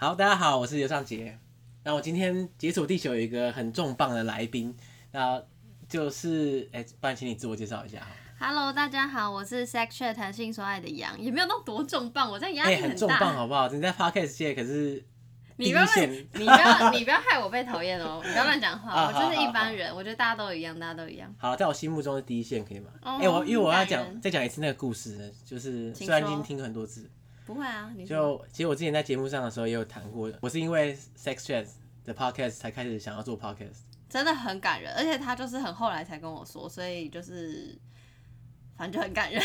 好，大家好，我是刘尚杰。那我今天解锁地球有一个很重磅的来宾，那就是哎，不然请你自我介绍一下。Hello，大家好，我是 Sex Chat 谈性说爱的杨，也没有那么多重磅，我这压力很大。很重磅，好不好？你在 Podcast 界可是你不要你不要你不要害我被讨厌哦！你不要乱讲话，我就是一般人，我觉得大家都一样，大家都一样。好，在我心目中是第一线，可以吗？哎，我因为我要讲再讲一次那个故事，就是虽然已经听过很多次。不会啊，你就其实我之前在节目上的时候也有谈过，我是因为 Sex Chat 的 podcast 才开始想要做 podcast，真的很感人，而且他就是很后来才跟我说，所以就是反正就很感人，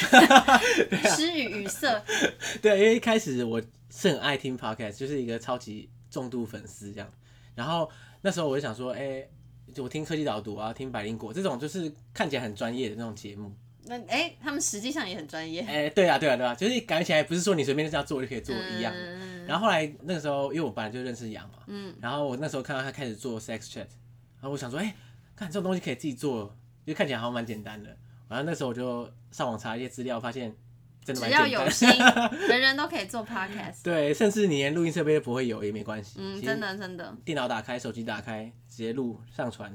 失语语塞。对，因为一开始我是很爱听 podcast，就是一个超级重度粉丝这样，然后那时候我就想说，哎、欸，就我听科技导读啊，听百灵果这种就是看起来很专业的那种节目。那哎、欸，他们实际上也很专业。哎、欸，对啊，对啊，对啊，就是感觉起来不是说你随便这样做就可以做一样的。嗯、然后后来那个时候，因为我本来就认识杨嘛，嗯，然后我那时候看到他开始做 sex chat，然后我想说，哎、欸，看这种东西可以自己做，就看起来好像蛮简单的。然后那时候我就上网查一些资料，发现真的蛮简单。只要有心，人人都可以做 podcast。对，甚至你连录音设备都不会有也没关系。嗯，真的真的。电脑打开，手机打开，直接录上传，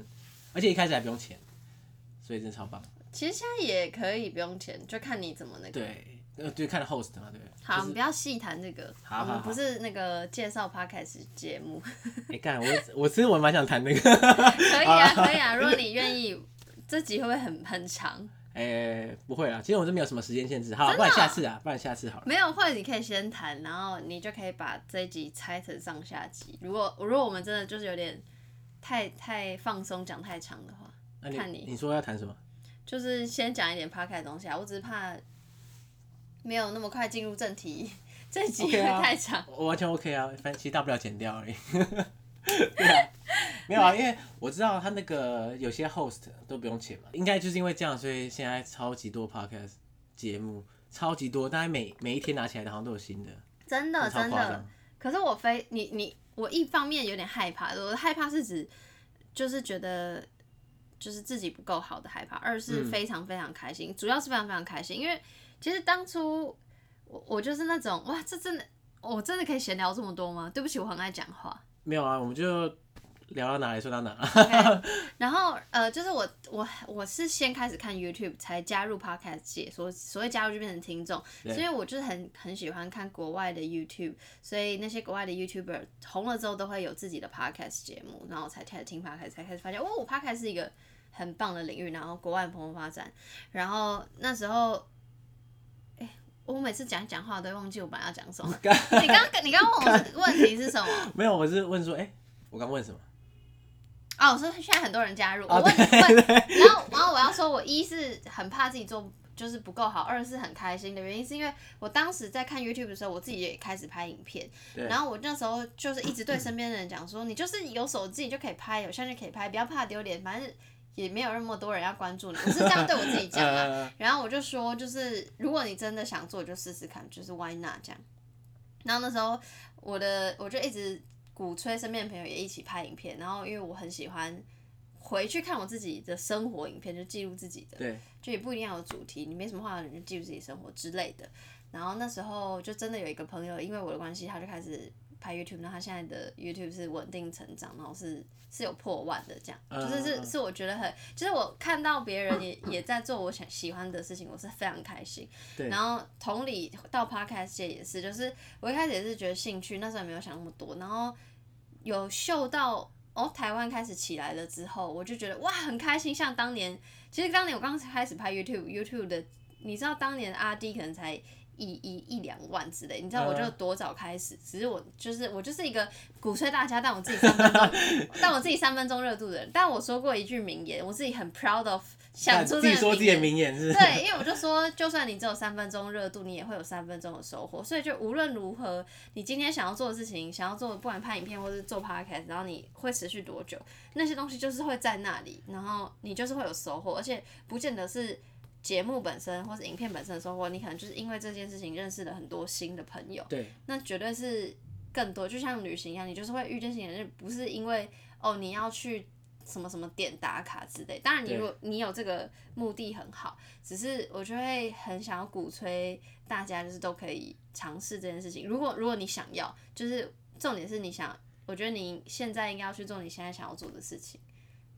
而且一开始还不用钱，所以真的超棒。其实现在也可以不用钱，就看你怎么那个。对，呃，对，看 host 嘛，对。好，就是、我们不要细谈这个。我们不是那个介绍 podcast 节目。你 看、欸，我我其实我蛮想谈那个。可以啊，可以啊，如果你愿意，这集会不会很很长？哎、欸，不会啊，其实我是没有什么时间限制。好，不然下次啊，不然下次好了。没有，或者你可以先谈，然后你就可以把这一集拆成上下集。如果如果我们真的就是有点太太放松，讲太长的话，你看你你说要谈什么？就是先讲一点 podcast 的东西啊，我只是怕没有那么快进入正题，这集会太长。我完全 OK 啊，反正其实大不了剪掉而已。对啊，没有啊，因为我知道他那个有些 host 都不用钱嘛，应该就是因为这样，所以现在超级多 podcast 节目，超级多，大概每每一天拿起来的好像都有新的。真的真的，可是我非你你我一方面有点害怕，我的害怕是指就是觉得。就是自己不够好的害怕，二是非常非常开心，嗯、主要是非常非常开心，因为其实当初我我就是那种哇，这真的我真的可以闲聊这么多吗？对不起，我很爱讲话。没有啊，我们就聊到哪里说到哪。Okay, 然后呃，就是我我我是先开始看 YouTube 才加入 Podcast 界，所所谓加入就变成听众，对所以我就是很很喜欢看国外的 YouTube，所以那些国外的 YouTuber 红了之后都会有自己的 Podcast 节目，然后我才开始听 Podcast，才开始发现哦，我 Podcast 是一个。很棒的领域，然后国外蓬勃发展，然后那时候，哎、欸，我每次讲讲话都会忘记我本来要讲什么。你刚刚你刚刚问我问题是什么？没有，我是问说，哎、欸，我刚问什么？哦，我说现在很多人加入，我问问，然后然后我要说，我一是很怕自己做就是不够好，二是很开心的原因是因为我当时在看 YouTube 的时候，我自己也开始拍影片，然后我那时候就是一直对身边的人讲说，你就是有手机你就可以拍，有相机可以拍，不要怕丢脸，反正。也没有那么多人要关注你，我是这样对我自己讲啊。然后我就说，就是如果你真的想做，就试试看，就是 why not 这样。然后那时候我的我就一直鼓吹身边的朋友也一起拍影片，然后因为我很喜欢回去看我自己的生活影片，就记录自己的，对，就也不一定要有主题，你没什么话你就记录自己生活之类的。然后那时候就真的有一个朋友，因为我的关系，他就开始。拍 YouTube，然后他现在的 YouTube 是稳定成长，然后是是有破万的这样，就是是是我觉得很，就是我看到别人也也在做我想喜欢的事情，我是非常开心。对。然后同理到 Podcast 界也是，就是我一开始也是觉得兴趣，那时候也没有想那么多，然后有嗅到哦台湾开始起来了之后，我就觉得哇很开心。像当年，其实当年我刚开始拍 YouTube，YouTube 的，你知道当年的阿 D 可能才。一一一两万之类，你知道我就多早开始，呃、只是我就是我就是一个鼓吹大家，但我自己三分钟，但我自己三分钟热度的人。但我说过一句名言，我自己很 proud of，想出自己说自己的名言是。对，因为我就说，就算你只有三分钟热度，你也会有三分钟的收获。所以就无论如何，你今天想要做的事情，想要做不管拍影片或是做 podcast，然后你会持续多久，那些东西就是会在那里，然后你就是会有收获，而且不见得是。节目本身或是影片本身的收获，你可能就是因为这件事情认识了很多新的朋友。对，那绝对是更多，就像旅行一样，你就是会遇见新人，不是因为哦你要去什么什么点打卡之类。当然，你如果你有这个目的很好，只是我就会很想要鼓吹大家，就是都可以尝试这件事情。如果如果你想要，就是重点是你想，我觉得你现在应该要去做你现在想要做的事情，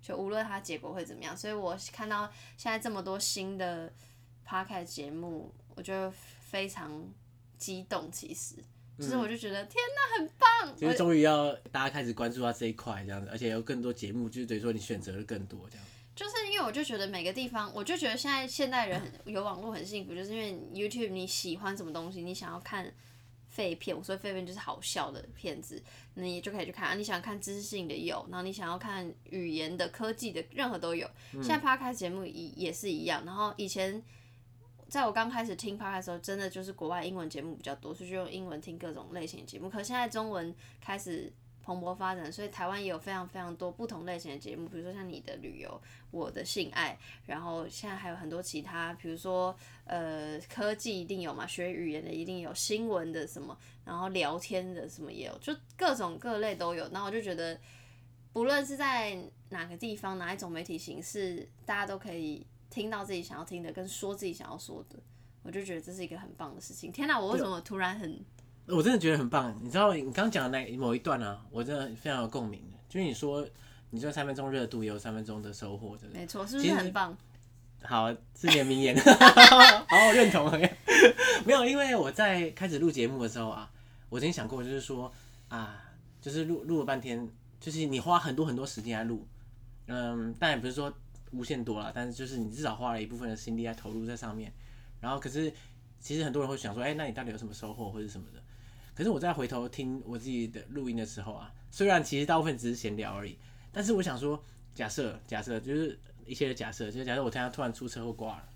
就无论它结果会怎么样。所以我看到现在这么多新的 podcast 节目，我觉得非常激动。其实，其实我就觉得、嗯、天哪，很棒！其实终于要大家开始关注到这一块，这样子，而且有更多节目，就是等于说你选择的更多，这样。就是因为我就觉得每个地方，我就觉得现在现代人有网络很幸福，就是因为 YouTube 你喜欢什么东西，你想要看废片，我说废片就是好笑的片子，那你就可以去看啊。你想看知识性的有，然后你想要看语言的、科技的，任何都有。现在 Podcast 节目也也是一样。然后以前在我刚开始听 p 的时候，真的就是国外英文节目比较多，所以就用英文听各种类型的节目。可现在中文开始。蓬勃发展，所以台湾也有非常非常多不同类型的节目，比如说像你的旅游、我的性爱，然后现在还有很多其他，比如说呃科技一定有嘛，学语言的一定有，新闻的什么，然后聊天的什么也有，就各种各类都有。那我就觉得，不论是在哪个地方，哪一种媒体形式，大家都可以听到自己想要听的，跟说自己想要说的，我就觉得这是一个很棒的事情。天哪，我为什么突然很？我真的觉得很棒，你知道你刚刚讲的那某一段啊，我真的非常有共鸣。就是你说，你说三分钟热度也有三分钟的收获，对不对？没错，是不是很棒？好，是你的名言，好，我认同。没有，因为我在开始录节目的时候啊，我曾经想过，就是说啊，就是录录了半天，就是你花很多很多时间来录，嗯，但也不是说无限多了，但是就是你至少花了一部分的心力在投入在上面。然后，可是其实很多人会想说，哎、那你到底有什么收获或者什么的？可是我再回头听我自己的录音的时候啊，虽然其实大部分只是闲聊而已，但是我想说，假设假设就是一些假设，就是假设我听他突然出车祸挂了，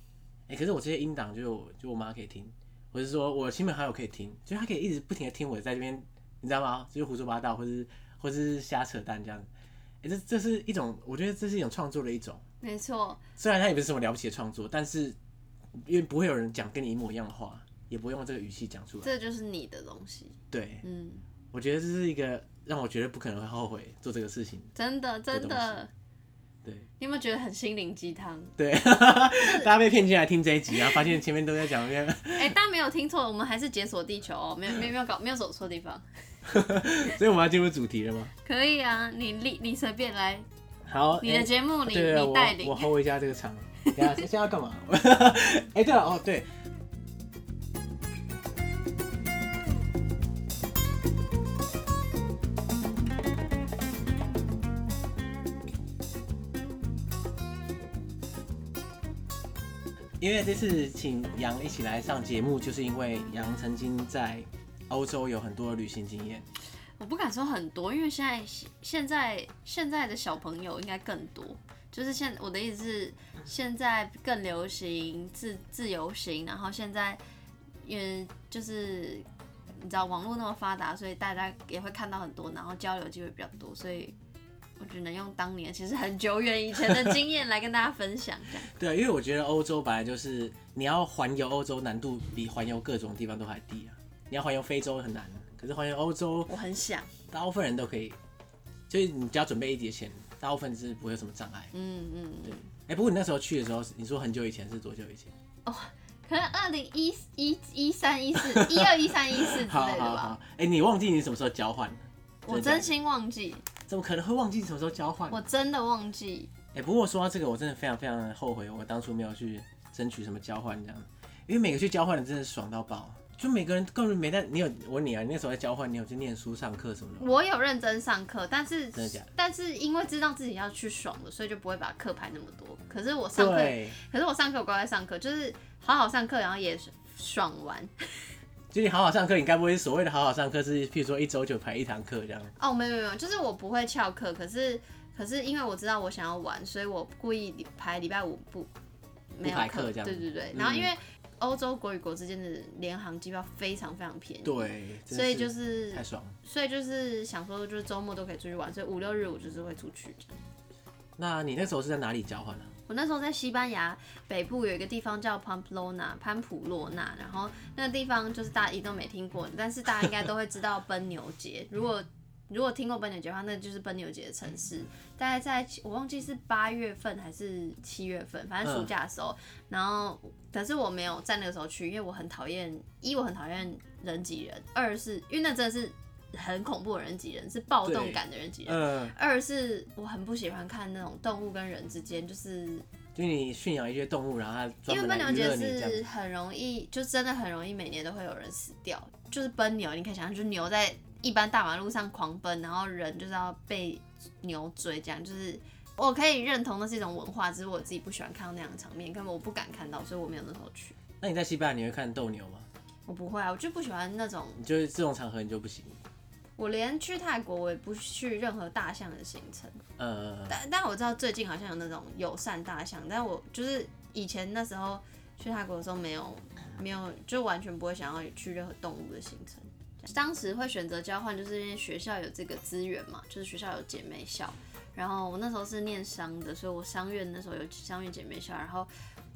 哎、可是我这些音档就就我妈可以听，或者是说我亲朋好友可以听，就他可以一直不停的听我在这边，你知道吗？就是胡说八道，或是或是瞎扯淡这样子，哎、这这是一种，我觉得这是一种创作的一种，没错。虽然它也不是什么了不起的创作，但是因为不会有人讲跟你一模一样的话。也不会用这个语气讲出来，这就是你的东西。对，嗯，我觉得这是一个让我觉得不可能会后悔做这个事情。真的，真的。对，你有没有觉得很心灵鸡汤？对，大家被骗进来听这一集，然后发现前面都在讲那个。哎，大家没有听错，我们还是解锁地球哦，没有没有没有搞没有走错地方。所以我们要进入主题了吗？可以啊，你你你随便来。好，你的节目你你带领。我 hold 一下这个场。等下，现在要干嘛？哎，对了，哦对。因为这次请杨一起来上节目，就是因为杨曾经在欧洲有很多的旅行经验。我不敢说很多，因为现在现在现在的小朋友应该更多。就是现我的意思是，现在更流行自自由行，然后现在因为就是你知道网络那么发达，所以大家也会看到很多，然后交流机会比较多，所以。我只能用当年其实很久远以前的经验来跟大家分享这样。对，因为我觉得欧洲本来就是你要环游欧洲难度比环游各种地方都还低啊。你要环游非洲很难，可是环游欧洲我很想，大部分人都可以，就是你只要准备一叠钱，大部分是不会有什么障碍。嗯嗯，对。哎、欸，不过你那时候去的时候，你说很久以前是多久以前？哦，可能二零一一一三一四一二一三一四之类的吧。哎、欸，你忘记你什么时候交换？我真心忘记。怎么可能会忘记什么时候交换？我真的忘记。哎、欸，不过说到这个，我真的非常非常的后悔，我当初没有去争取什么交换这样，因为每个去交换的真的爽到爆，就每个人根本没在。你有我问你啊，你那时候在交换，你有去念书上课什么的？我有认真上课，但是真的假的？但是因为知道自己要去爽的，所以就不会把课排那么多。可是我上课，对可是我上课我乖乖上课，就是好好上课，然后也爽完。就你好好上课，你该不会所谓的好好上课是，譬如说一周就排一堂课这样？哦，没有没有，就是我不会翘课，可是可是因为我知道我想要玩，所以我故意排礼拜五不没有课这样。对对对，然后因为欧洲国与国之间的联航机票非常非常便宜，对，所以就是太爽，所以就是想说就是周末都可以出去玩，所以五六日我就是会出去。那你那时候是在哪里交换呢？我那时候在西班牙北部有一个地方叫 Pamplona 潘普洛纳，然后那个地方就是大家一定都没听过，但是大家应该都会知道奔牛节。如果如果听过奔牛节的话，那就是奔牛节的城市。大概在我忘记是八月份还是七月份，反正暑假的时候。嗯、然后，可是我没有在那个时候去，因为我很讨厌一我很讨厌人挤人，二是因为那真的是很恐怖的人挤人，是暴动感的人挤人。嗯。二是我很不喜欢看那种动物跟人之间就是。就你驯养一些动物，然后它因为奔牛节是很容易，就真的很容易，每年都会有人死掉。就是奔牛，你可以想象，就是牛在一般大马路上狂奔，然后人就是要被牛追，这样就是我可以认同那是一种文化，只是我自己不喜欢看到那样的场面，根本我不敢看到，所以我没有那时候去。那你在西班牙你会看斗牛吗？我不会啊，我就不喜欢那种，就是这种场合你就不行。我连去泰国我也不去任何大象的行程，呃，但但我知道最近好像有那种友善大象，但我就是以前那时候去泰国的时候没有没有，就完全不会想要去任何动物的行程。当时会选择交换，就是因为学校有这个资源嘛，就是学校有姐妹校，然后我那时候是念商的，所以我商院那时候有商院姐妹校，然后。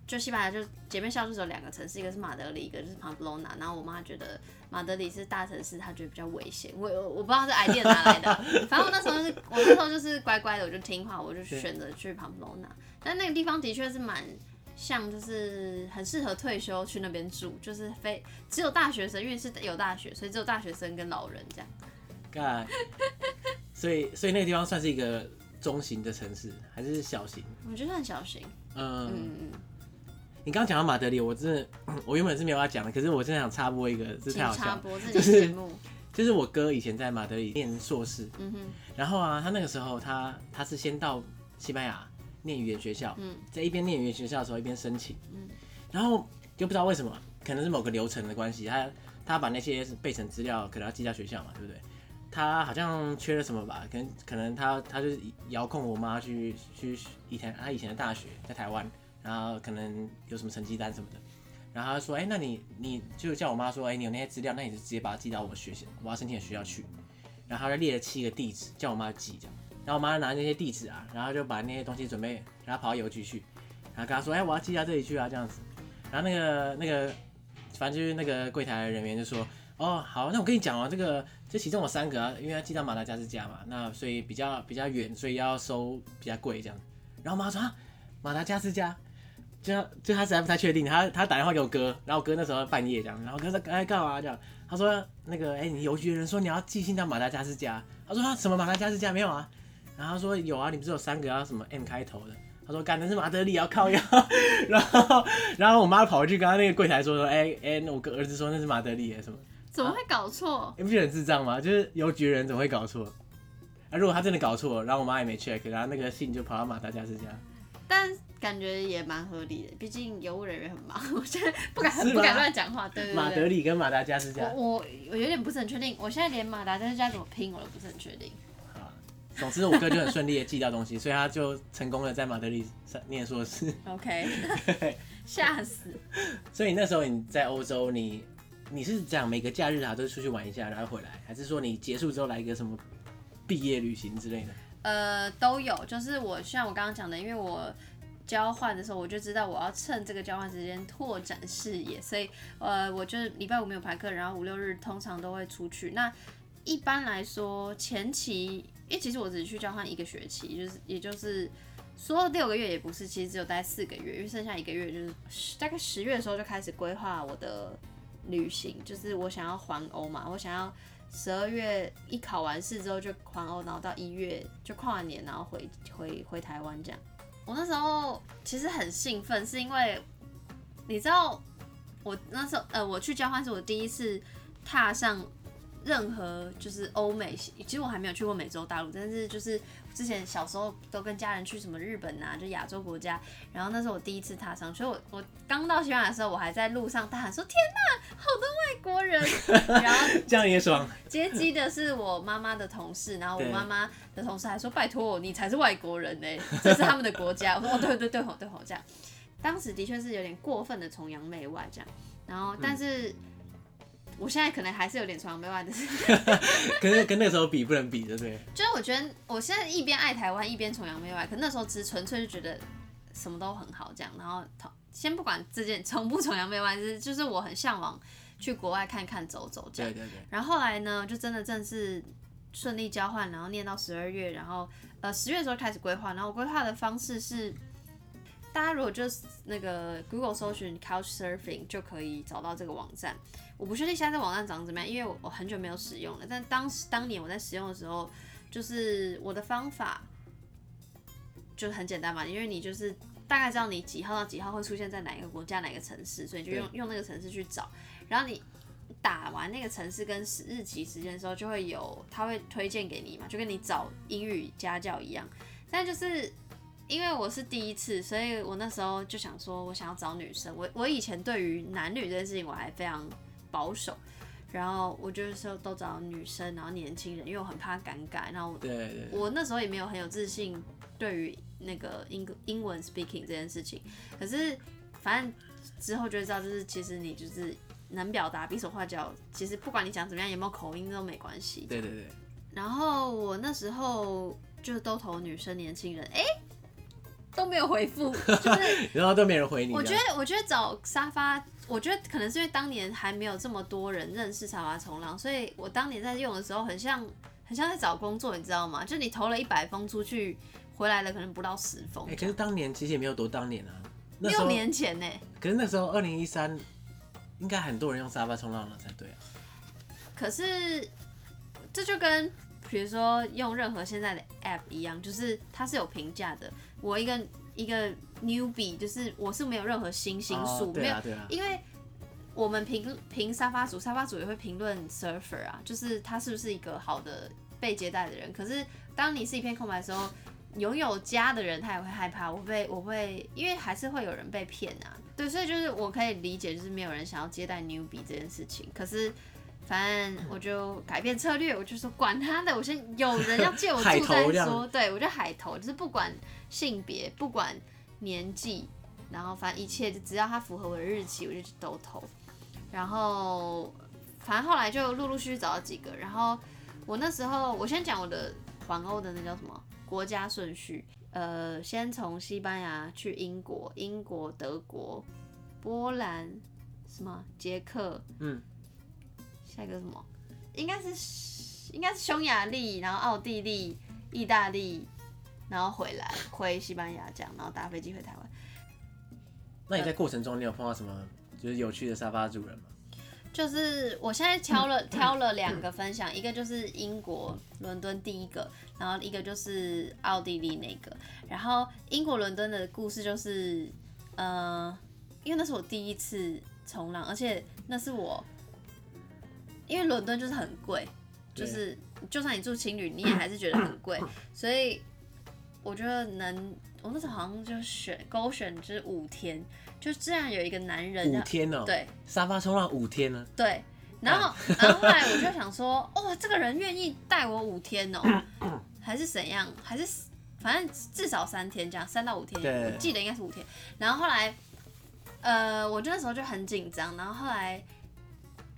就西班牙就姐妹校就是有两个城市，一个是马德里，一个就是庞普隆纳。然后我妈觉得马德里是大城市，她觉得比较危险。我我不知道是 idea 哪来的，反正我那时候是，我那时候就是乖乖的，我就听话，我就选择去庞普隆纳。但那个地方的确是蛮像，就是很适合退休去那边住，就是非只有大学生，因为是有大学，所以只有大学生跟老人这样。干所以所以那个地方算是一个中型的城市，还是小型？我觉得很小型。嗯嗯嗯。你刚刚讲到马德里，我真的，我原本是没有要讲的，可是我真的想插播一个，这太好笑了，就是就是我哥以前在马德里念硕士，嗯哼，然后啊，他那个时候他他是先到西班牙念语言学校，嗯，在一边念语言学校的时候一边申请，嗯，然后就不知道为什么，可能是某个流程的关系，他他把那些备审资料可能要寄到学校嘛，对不对？他好像缺了什么吧，可能可能他他就是遥控我妈去去以前他以前的大学在台湾。然后可能有什么成绩单什么的，然后他说：“哎，那你你就叫我妈说，哎，你有那些资料，那你就直接把它寄到我学校，我要申请的学校去。”然后他就列了七个地址，叫我妈寄这样。然后我妈拿那些地址啊，然后就把那些东西准备，然后跑到邮局去，然后跟他说：“哎，我要寄到这里去啊，这样子。”然后那个那个，反正就是那个柜台人员就说：“哦，好，那我跟你讲哦，这个这其中有三个啊，因为要寄到马达加斯加嘛，那所以比较比较远，所以要收比较贵这样。”然后我妈说：“啊，马达加斯加。”就就他实在不太确定，他他打电话给我哥，然后我哥那时候半夜这样，然后哥说哎干嘛这样？他说那个哎、你邮局的人说你要寄信到马达加斯加，他说他什么马达加斯加没有啊？然后他说有啊，你不是有三个要什么 M 开头的？他说干的是马德里要靠腰，然后然后我妈跑回去跟他那个柜台说说哎哎，我跟儿子说那是马德里什么？怎么会搞错？你、啊、不觉得很智障吗？就是邮局人怎么会搞错？啊，如果他真的搞错，然后我妈也没 check，然后那个信就跑到马达加斯加，但。感觉也蛮合理的，毕竟邮务人员很忙，我现在不敢不敢乱讲话。对对对。马德里跟马达加斯加。我我我有点不是很确定，我现在连马达加斯加怎么拼我都不是很确定。好，总之我哥就很顺利的寄掉东西，所以他就成功的在马德里上念硕士。OK。吓死。所以那时候你在欧洲，你你是讲每个假日啊都出去玩一下然后回来，还是说你结束之后来一个什么毕业旅行之类的？呃，都有，就是我像我刚刚讲的，因为我。交换的时候，我就知道我要趁这个交换时间拓展视野，所以呃，我就礼拜五没有排课，然后五六日通常都会出去。那一般来说，前期，因为其实我只去交换一个学期，就是也就是说六个月也不是，其实只有待四个月，因为剩下一个月就是大概十月的时候就开始规划我的旅行，就是我想要环欧嘛，我想要十二月一考完试之后就环欧，然后到一月就跨完年，然后回回回台湾这样。我那时候其实很兴奋，是因为你知道，我那时候呃，我去交换是我第一次踏上任何就是欧美，其实我还没有去过美洲大陆，但是就是之前小时候都跟家人去什么日本啊，就亚洲国家，然后那时候我第一次踏上，所以我我刚到西班牙的时候，我还在路上大喊说：“天哪，好多外国人！” 然后这样也爽。接机的是我妈妈的同事，然后我妈妈。的同事还说：“拜托，你才是外国人呢，这是他们的国家。”我说：“哦，对对对吼对吼这样。”当时的确是有点过分的崇洋媚外这样，然后但是、我现在可能还是有点崇洋媚外的，可是 跟那个时候比不能比，对不对？就是我觉得我现在一边爱台湾一边崇洋媚外，可那时候只纯粹就觉得什么都很好这样。然后先不管这件崇不崇洋媚外，是就是我很向往去国外看看走走这样。对对对。然后后来呢，就真的正式。顺利交换，然后念到十二月，然后呃十月的时候开始规划，然后规划的方式是，大家如果就是那个 Google 搜寻 Couch Surfing 就可以找到这个网站。我不确定现在这网站长怎么样，因为我我很久没有使用了。但当时当年我在使用的时候，就是我的方法就很简单嘛，因为你就是大概知道你几号到几号会出现在哪一个国家、哪个城市，所以就用用那个城市去找。然后你打完那个城市跟日期时间的时候，就会有他会推荐给你嘛，就跟你找英语家教一样。但就是因为我是第一次，所以我那时候就想说，我想要找女生。我我以前对于男女这件事情我还非常保守，然后我就是说都找女生，然后年轻人，因为我很怕尴尬。然后对我那时候也没有很有自信对于那个英英文 speaking 这件事情。可是反正之后就知道，就是其实你就是能表达，比手画脚，其实不管你讲怎么样，有没有口音都没关系。对对对。然后我那时候就都投女生、年轻人，哎，都没有回复，就是然后都没人回你。我觉得，我觉得找沙发。我觉得可能是因为当年还没有这么多人认识沙发冲浪，所以我当年在用的时候很像很像在找工作，你知道吗？就你投了一百封出去，回来了可能不到十封。哎、欸，可是当年其实也没有多当年啊，六年前呢。可是那时候二零一三，应该很多人用沙发冲浪了才对啊。可是这就跟比如说用任何现在的 app 一样，就是它是有评价的。我一个。一个 newbie 就是我是没有任何星星数，没有，因为我们评评沙发主，沙发主也会评论 surfer 啊，就是他是不是一个好的被接待的人。可是当你是一片空白的时候，拥有家的人他也会害怕，我被我会，因为还是会有人被骗啊。对，所以就是我可以理解，就是没有人想要接待 newbie 这件事情。可是反正我就改变策略，我就说管他的，我先有人要借我住再说。对，我就海投，就是不管。性别不管年纪，然后反正一切就只要他符合我的日期，我就去都投。然后反正后来就陆陆续续找到几个。然后我那时候我先讲我的环欧的那叫什么国家顺序，呃，先从西班牙去英国，英国、德国、波兰，什么捷克，嗯，下一个什么？应该是应该是匈牙利，然后奥地利、意大利。然后回来回西班牙这样，然后搭飞机回台湾。那你在过程中你有碰到什么就是有趣的沙发主人吗？就是我现在挑了挑了两个分享，一个就是英国伦敦第一个，然后一个就是奥地利那个。然后英国伦敦的故事就是，呃，因为那是我第一次冲浪，而且那是我，因为伦敦就是很贵，就是就算你住青旅，你也还是觉得很贵，所以。我觉得能，我那时候好像就选勾选就是五天，就这样有一个男人五天哦、喔，对，沙发冲浪五天呢，对，然后然后后来我就 想说，哦，这个人愿意带我五天哦、喔，还是怎样，还是反正至少三天这样，三到五天，我记得应该是五天。然后后来，呃，我就那时候就很紧张，然后后来。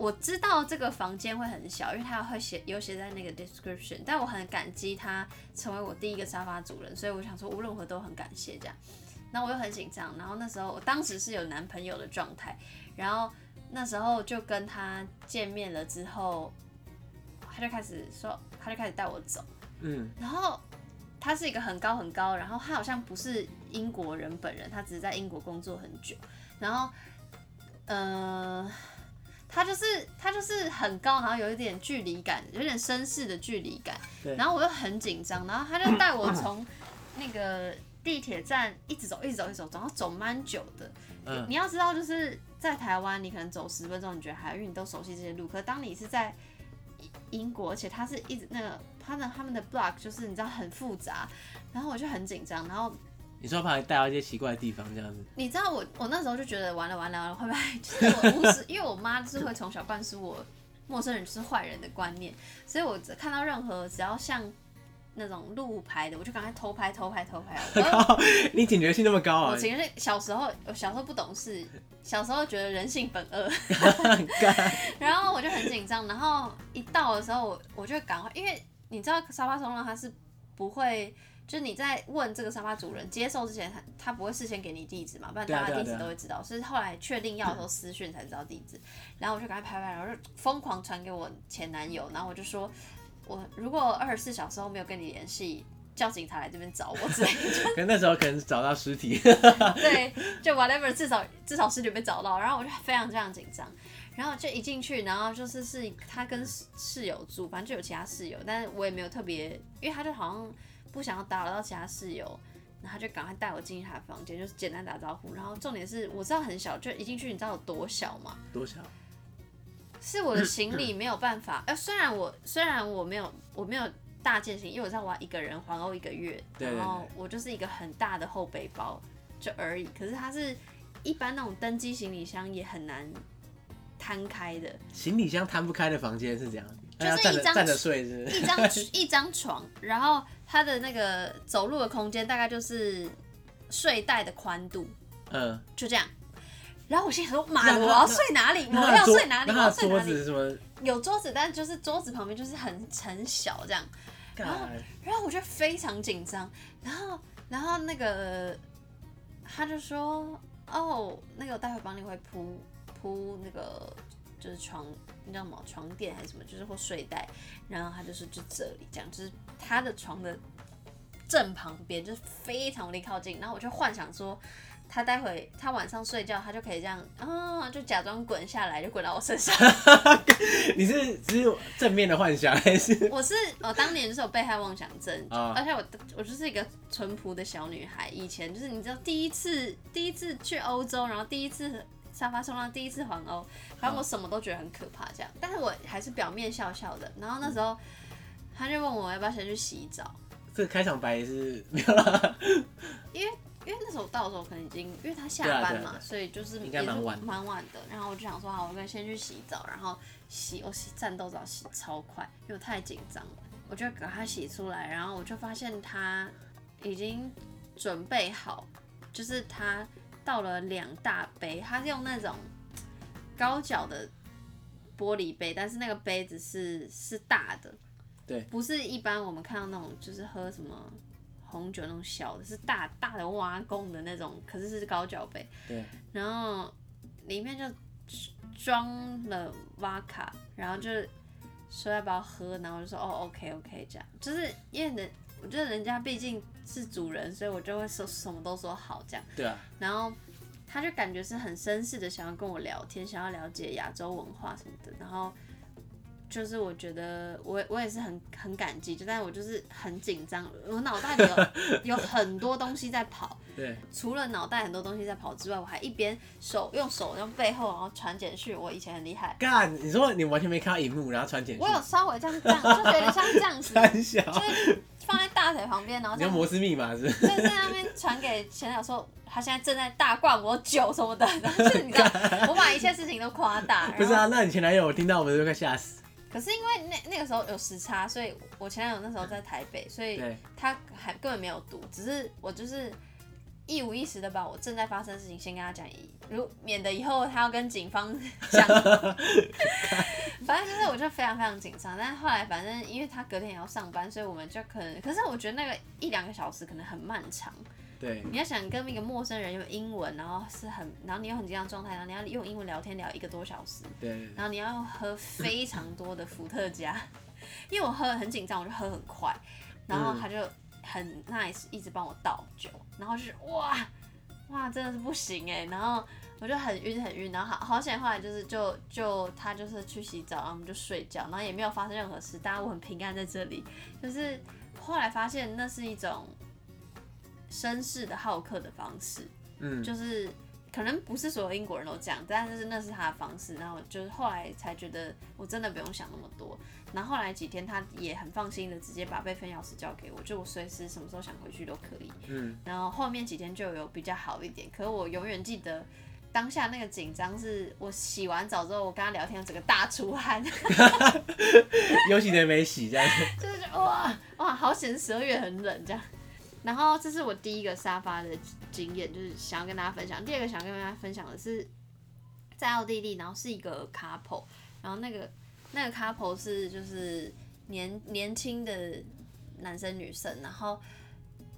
我知道这个房间会很小，因为他会写有写在那个 description，但我很感激他成为我第一个沙发主人，所以我想说无论如何都很感谢这样。那我又很紧张，然后那时候我当时是有男朋友的状态，然后那时候就跟他见面了之后，他就开始说，他就开始带我走，嗯，然后他是一个很高很高，然后他好像不是英国人本人，他只是在英国工作很久，然后，呃。他就是他就是很高，然后有一点距离感，有点绅士的距离感。然后我又很紧张，然后他就带我从那个地铁站一直走，一直走，一直走，然后走蛮久的。嗯。你要知道，就是在台湾，你可能走十分钟，你觉得还，因为你都熟悉这些路。可是当你是在英国，而且他是一直那个他的他们的 block 就是你知道很复杂，然后我就很紧张，然后。你说怕你带到一些奇怪的地方这样子？你知道我我那时候就觉得完了完了完了，会不会就是我无视？因为我妈就是会从小灌输我陌生人就是坏人的观念，所以我看到任何只要像那种路牌的，我就赶快偷拍偷拍偷拍。靠！你警觉性那么高啊？我警觉性小时候，我小时候不懂事，小时候觉得人性本恶，然后我就很紧张，然后一到的时候我我就赶快，因为你知道沙发冲浪它是不会。就是你在问这个沙发主人接受之前，他他不会事先给你地址嘛，不然大家地址都会知道。是后来确定要的时候私讯才知道地址，然后我就赶快拍拍，然后就疯狂传给我前男友，然后我就说，我如果二十四小时后没有跟你联系，叫警察来这边找我之类的。可那时候可能找到尸体。对，就 whatever，至少至少尸体被找到，然后我就非常非常紧张。然后就一进去，然后就是是他跟室友住，反正就有其他室友，但是我也没有特别，因为他就好像不想要打扰到其他室友，然后他就赶快带我进去他的房间，就是简单打招呼。然后重点是我知道很小，就一进去你知道有多小吗？多小？是我的行李没有办法，呃，虽然我虽然我没有我没有大件行李，因为我知道我要一个人环欧一个月，然后我就是一个很大的后背包就而已。可是它是一般那种登机行李箱也很难。摊开的行李箱摊不开的房间是这样，就是一张站着睡一张一张床，然后它的那个走路的空间大概就是睡袋的宽度，嗯，就这样。然后我心想说，妈的，我要睡哪里？我要睡哪里？我要睡哪里？有桌子，但就是桌子旁边就是很很小这样。然后，然后我就非常紧张。然后，然后那个他就说，哦，那个我待会帮你会铺。铺那个就是床，你知道吗？床垫还是什么，就是或睡袋。然后他就是就这里这样，就是他的床的正旁边，就是非常的靠近。然后我就幻想说，他待会他晚上睡觉，他就可以这样啊，就假装滚下来，就滚到我身上。你是只有正面的幻想还是？我是我当年就是有被害妄想症，而且我我就是一个淳朴的小女孩。以前就是你知道，第一次第一次去欧洲，然后第一次。沙发冲浪第一次环欧，反正我什么都觉得很可怕，这样，但是我还是表面笑笑的。然后那时候他就问我要不要先去洗澡。这个开场白也是没有啦，因为因为那时候到的时候可能已经，因为他下班嘛，对啊对啊对啊，所以就是应该蛮晚蛮晚的。然后我就想说好，我跟先去洗澡，然后洗我洗战斗澡洗超快，因为我太紧张了，我就给他洗出来，然后我就发现他已经准备好，就是他。倒了两大杯，他是用那种高脚的玻璃杯，但是那个杯子是是大的，对，不是一般我们看到那种就是喝什么红酒那种小的，是大大的挖工的那种，可是是高脚杯，对，然后里面就装了哇卡，然后就说要不要喝，然后我就说哦，OK OK 这样，就是因为人。我觉得人家毕竟是主人，所以我就会说什么都说好这样。对啊。然后他就感觉是很绅士的，想要跟我聊天，想要了解亚洲文化什么的。然后就是我觉得我我也是很很感激，就但是我就是很紧张，我脑袋里有 有很多东西在跑。对。除了脑袋很多东西在跑之外，我还一边手用手用背后然后传简讯。我以前很厉害。干，你说你完全没看到荧幕，然后传简讯。我有稍微这样这样，就觉得像这样子。很小。就是放在大腿旁边，然后你要摩斯密码是？就在那边传给前男友说，他现在正在大灌我酒什么的，然后就是你知道，我把一切事情都夸大。不是啊，那你前男友听到我们就快吓死。可是因为那那个时候有时差，所以我前男友那时候在台北，所以他还根本没有读，只是我就是。一五一十的把我正在发生的事情先跟他讲，如免得以后他要跟警方 讲。反正就是我就非常非常紧张，但是后来反正因为他隔天也要上班，所以我们就可能，可是我觉得那个一两个小时可能很漫长。对，你要想跟一个陌生人用英文，然后是很，然后你又很紧张状态，然后你要用英文聊天聊一个多小时。对。然后你要喝非常多的伏特加，因为我喝很紧张，我就喝很快，然后他就。嗯很 nice，一直帮我倒酒，然后就是哇哇，真的是不行哎，然后我就很晕很晕，然后好好险，后来就是就就他就是去洗澡，然后我们就睡觉，然后也没有发生任何事，当然我很平安在这里。就是后来发现那是一种绅士的好客的方式，嗯，就是。可能不是所有英国人都这样，但是那是他的方式。然后就是后来才觉得我真的不用想那么多。然后后来几天他也很放心的直接把备份钥匙交给我，就我随时什么时候想回去都可以。嗯。然后后面几天就有比较好一点。可是我永远记得当下那个紧张，是我洗完澡之后，我跟他聊天，整个大出汗。有几天没洗这样。就是哇哇，好险十二月很冷这样。然后这是我第一个沙发的经验，就是想要跟大家分享。第二个想要跟大家分享的是，在奥地利，然后是一个 couple，然后那个那个 couple 是就是年年轻的男生女生，然后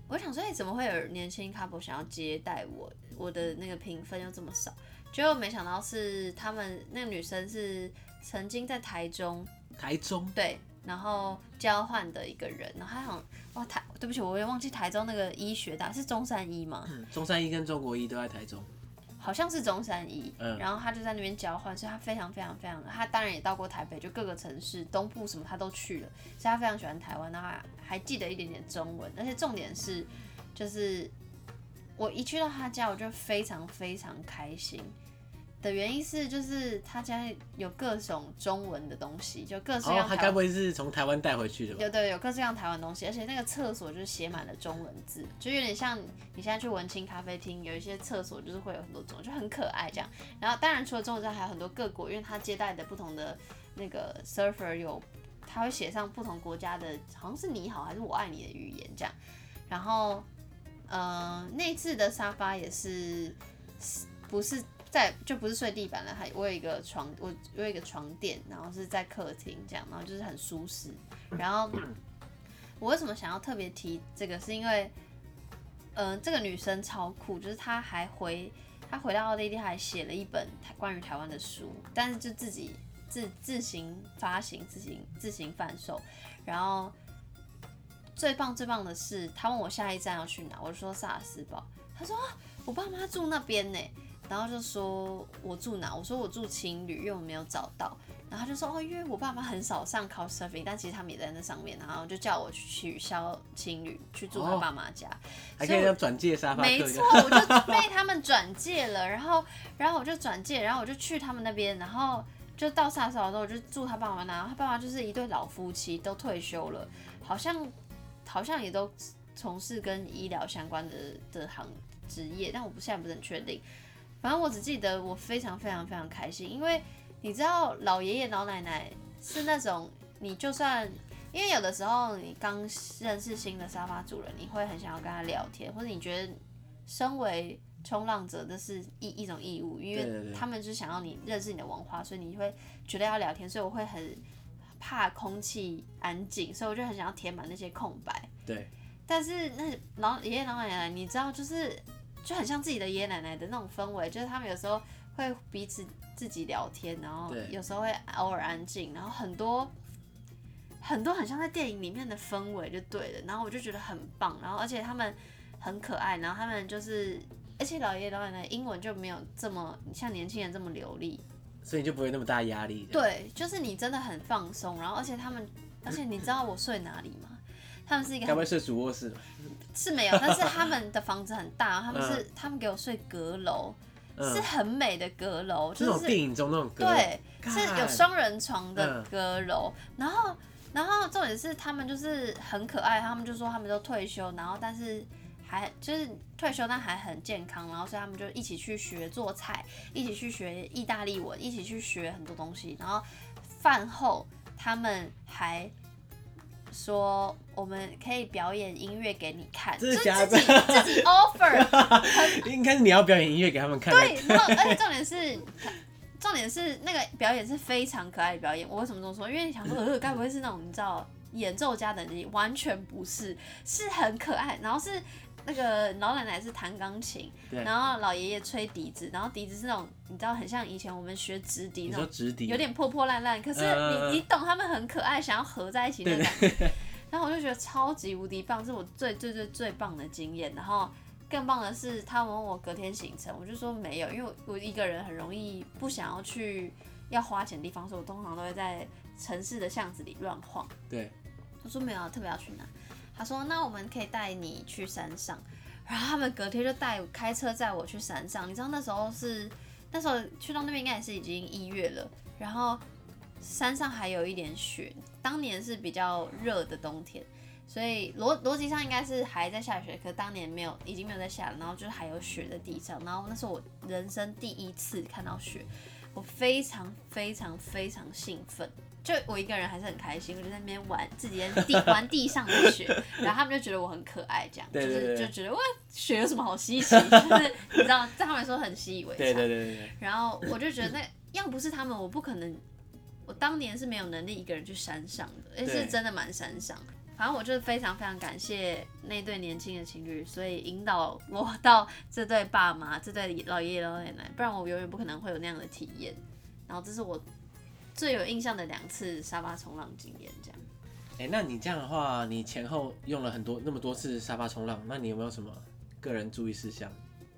我想说，哎，怎么会有年轻 couple 想要接待我？我的那个评分又这么少，结果没想到是他们那个女生是曾经在台中，台中对。然后交换的一个人，然后他好像哇台，对不起，我也忘记台中那个医学大是中山医吗？嗯，中山医跟中国医都在台中。好像是中山医，嗯，然后他就在那边交换，所以他非常非常非常，他当然也到过台北，就各个城市东部什么他都去了，所以他非常喜欢台湾，然后还还记得一点点中文，而且重点是，就是我一去到他家，我就非常非常开心。的原因是，就是他家有各种中文的东西，就各式各样。哦，他该不会是从台湾带回去的吧？有对，有各式各样台湾东西，而且那个厕所就是写满了中文字，就有点像你现在去文青咖啡厅，有一些厕所就是会有很多中文，就很可爱这样。然后当然除了中文之外，还有很多各国，因为他接待的不同的那个 surfer 有，他会写上不同国家的，好像是你好还是我爱你的语言这样。然后，呃，那次的沙发也是不是？在就不是睡地板了，还我有一个床，我有一个床垫，然后是在客厅这样，然后就是很舒适。然后我为什么想要特别提这个，是因为，嗯、这个女生超酷，就是她还回她回到奥地利，还写了一本台关于台湾的书，但是就自己自自行发行、自行自行贩售。然后最棒最棒的是，她问我下一站要去哪，我就说萨尔斯堡，她说我爸妈住那边呢。然后就说我住哪？我说我住青旅，因为我没有找到。然后他就说哦，因为我爸妈很少上 Couchsurfing，但其实他们也在那上面。然后就叫我去取消青旅，去住他爸妈家。哦、还可以要转介沙发。没错，我就被他们转介了。然后，然后我就转介，然后我就去他们那边。然后就到萨斯堡之后，我就住他爸妈那。他爸妈就是一对老夫妻，都退休了，好像好像也都从事跟医疗相关的的行职业，但我不现在不是很确定。反正我只记得我非常非常非常开心，因为你知道老爷爷老奶奶是那种你就算，因为有的时候你刚认识新的沙发主人，你会很想要跟他聊天，或者你觉得身为冲浪者这是一一种义务，因为他们就是想要你认识你的文化，所以你会觉得要聊天，所以我会很怕空气安静，所以我就很想要填满那些空白。对，但是那老爷爷老奶奶，你知道就是。就很像自己的爷爷奶奶的那种氛围，就是他们有时候会彼此自己聊天，然后有时候会偶尔安静，然后很多很多很像在电影里面的氛围就对了，然后我就觉得很棒，然后而且他们很可爱，然后他们就是，而且老爷爷老奶奶英文就没有这么像年轻人这么流利，所以就不会那么大压力。对，就是你真的很放松，然后而且他们，而且你知道我睡哪里吗？他们是一个，该不会睡主卧室吧？是没有，但是他们的房子很大，他们是、嗯、他们给我睡阁楼、嗯，是很美的阁楼，就是电影中那种阁楼，对，是有双人床的阁楼、嗯。然后，然后重点是他们就是很可爱，他们就说他们都退休，然后但是还就是退休但还很健康，然后所以他们就一起去学做菜，一起去学意大利文，一起去学很多东西。然后饭后他们还。说我们可以表演音乐给你看，这是假的？自己自己 offer，应该是你要表演音乐给他们看。对，然后而且 重点是，重点是那个表演是非常可爱的表演。我为什么这么说？因为你想说，呃，该不会是那种你知道演奏家等级？完全不是，是很可爱。然后是。那个老奶奶是弹钢琴，然后老爷爷吹笛子，然后笛子是那种你知道很像以前我们学直笛那种，直笛有点破破烂烂，可是你、呃、你懂他们很可爱，想要合在一起那种感觉。然后我就觉得超级无敌棒，是我最最最最棒的经验。然后更棒的是，他们问我隔天行程，我就说没有，因为我我一个人很容易不想要去要花钱的地方，所以我通常都会在城市的巷子里乱晃。对，我说没有，特别要去哪？他说：“那我们可以带你去山上。”然后他们隔天就带开车载我去山上。你知道那时候是那时候去到那边应该也是已经一月了，然后山上还有一点雪。当年是比较热的冬天，所以逻逻辑上应该是还在下雪，可当年没有，已经没有在下了。然后就是还有雪在地上。然后那是我人生第一次看到雪，我非常非常非常兴奋。就我一个人还是很开心，我就在那边玩，自己在地玩地上的雪，然后他们就觉得我很可爱，这样，就是就觉得哇，雪有什么好稀奇？就是你知道，在他们来说很习以为常。对对对对。然后我就觉得那要不是他们，我不可能，我当年是没有能力一个人去山上的，而是真的蛮山上。反正我就是非常非常感谢那对年轻的情侣，所以引导我到这对爸妈，这对老爷爷老奶奶，不然我永远不可能会有那样的体验。然后这是我。最有印象的两次沙发冲浪经验，这样。哎、欸，那你这样的话，你前后用了很多那么多次沙发冲浪，那你有没有什么个人注意事项？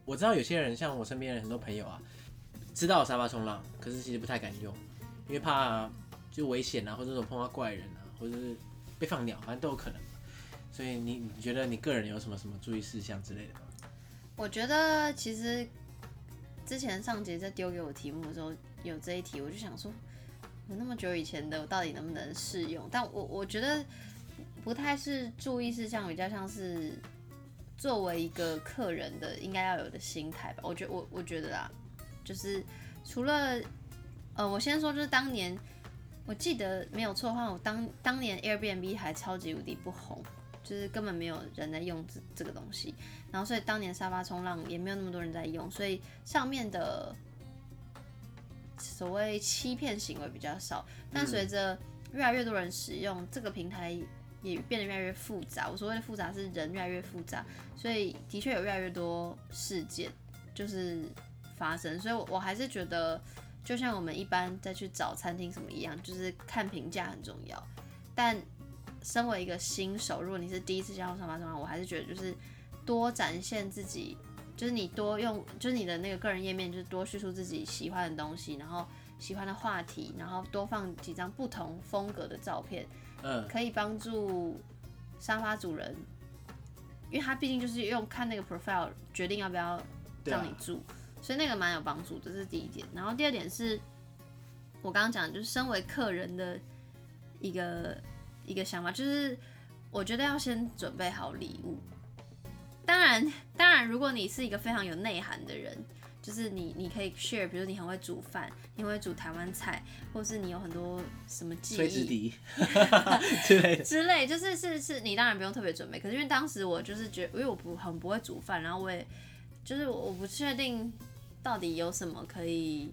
我知道有些人像我身边的很多朋友啊，知道沙发冲浪，可是其实不太敢用，因为怕就危险啊，或者说碰到怪人啊，或者是被放鸟，反正都有可能。所以你你觉得你个人有什么什么注意事项之类的吗？我觉得其实之前上节在丢给我题目的时候有这一题，我就想说。那么久以前的，我到底能不能适用？但我我觉得不太是注意事项，比较像是作为一个客人的应该要有的心态吧。我觉我我觉得啦，就是除了呃，我先说就是当年我记得没有错的话，我当当年 Airbnb 还超级无敌不红，就是根本没有人在用这这个东西。然后所以当年沙发冲浪也没有那么多人在用，所以上面的。所谓欺骗行为比较少，但随着越来越多人使用、嗯、这个平台，也变得越来越复杂。我所谓的复杂是人越来越复杂，所以的确有越来越多事件就是发生。所以，我我还是觉得，就像我们一般在去找餐厅什么一样，就是看评价很重要。但身为一个新手，如果你是第一次加入沙发冲浪，我还是觉得就是多展现自己。就是你多用，就是你的那个个人页面，就是多叙述自己喜欢的东西，然后喜欢的话题，然后多放几张不同风格的照片，嗯，可以帮助沙发主人，因为他毕竟就是用看那个 profile 决定要不要让你住，啊、所以那个蛮有帮助的，这是第一点。然后第二点是我刚刚讲，就是身为客人的一个一个想法，就是我觉得要先准备好礼物。当然，当然，如果你是一个非常有内涵的人，就是你，你可以 share，比如你很会煮饭，你会煮台湾菜，或是你有很多什么记忆 之类的，之类，就是是是，你当然不用特别准备。可是因为当时我就是觉得，因为我不很不会煮饭，然后我也就是我不确定到底有什么可以，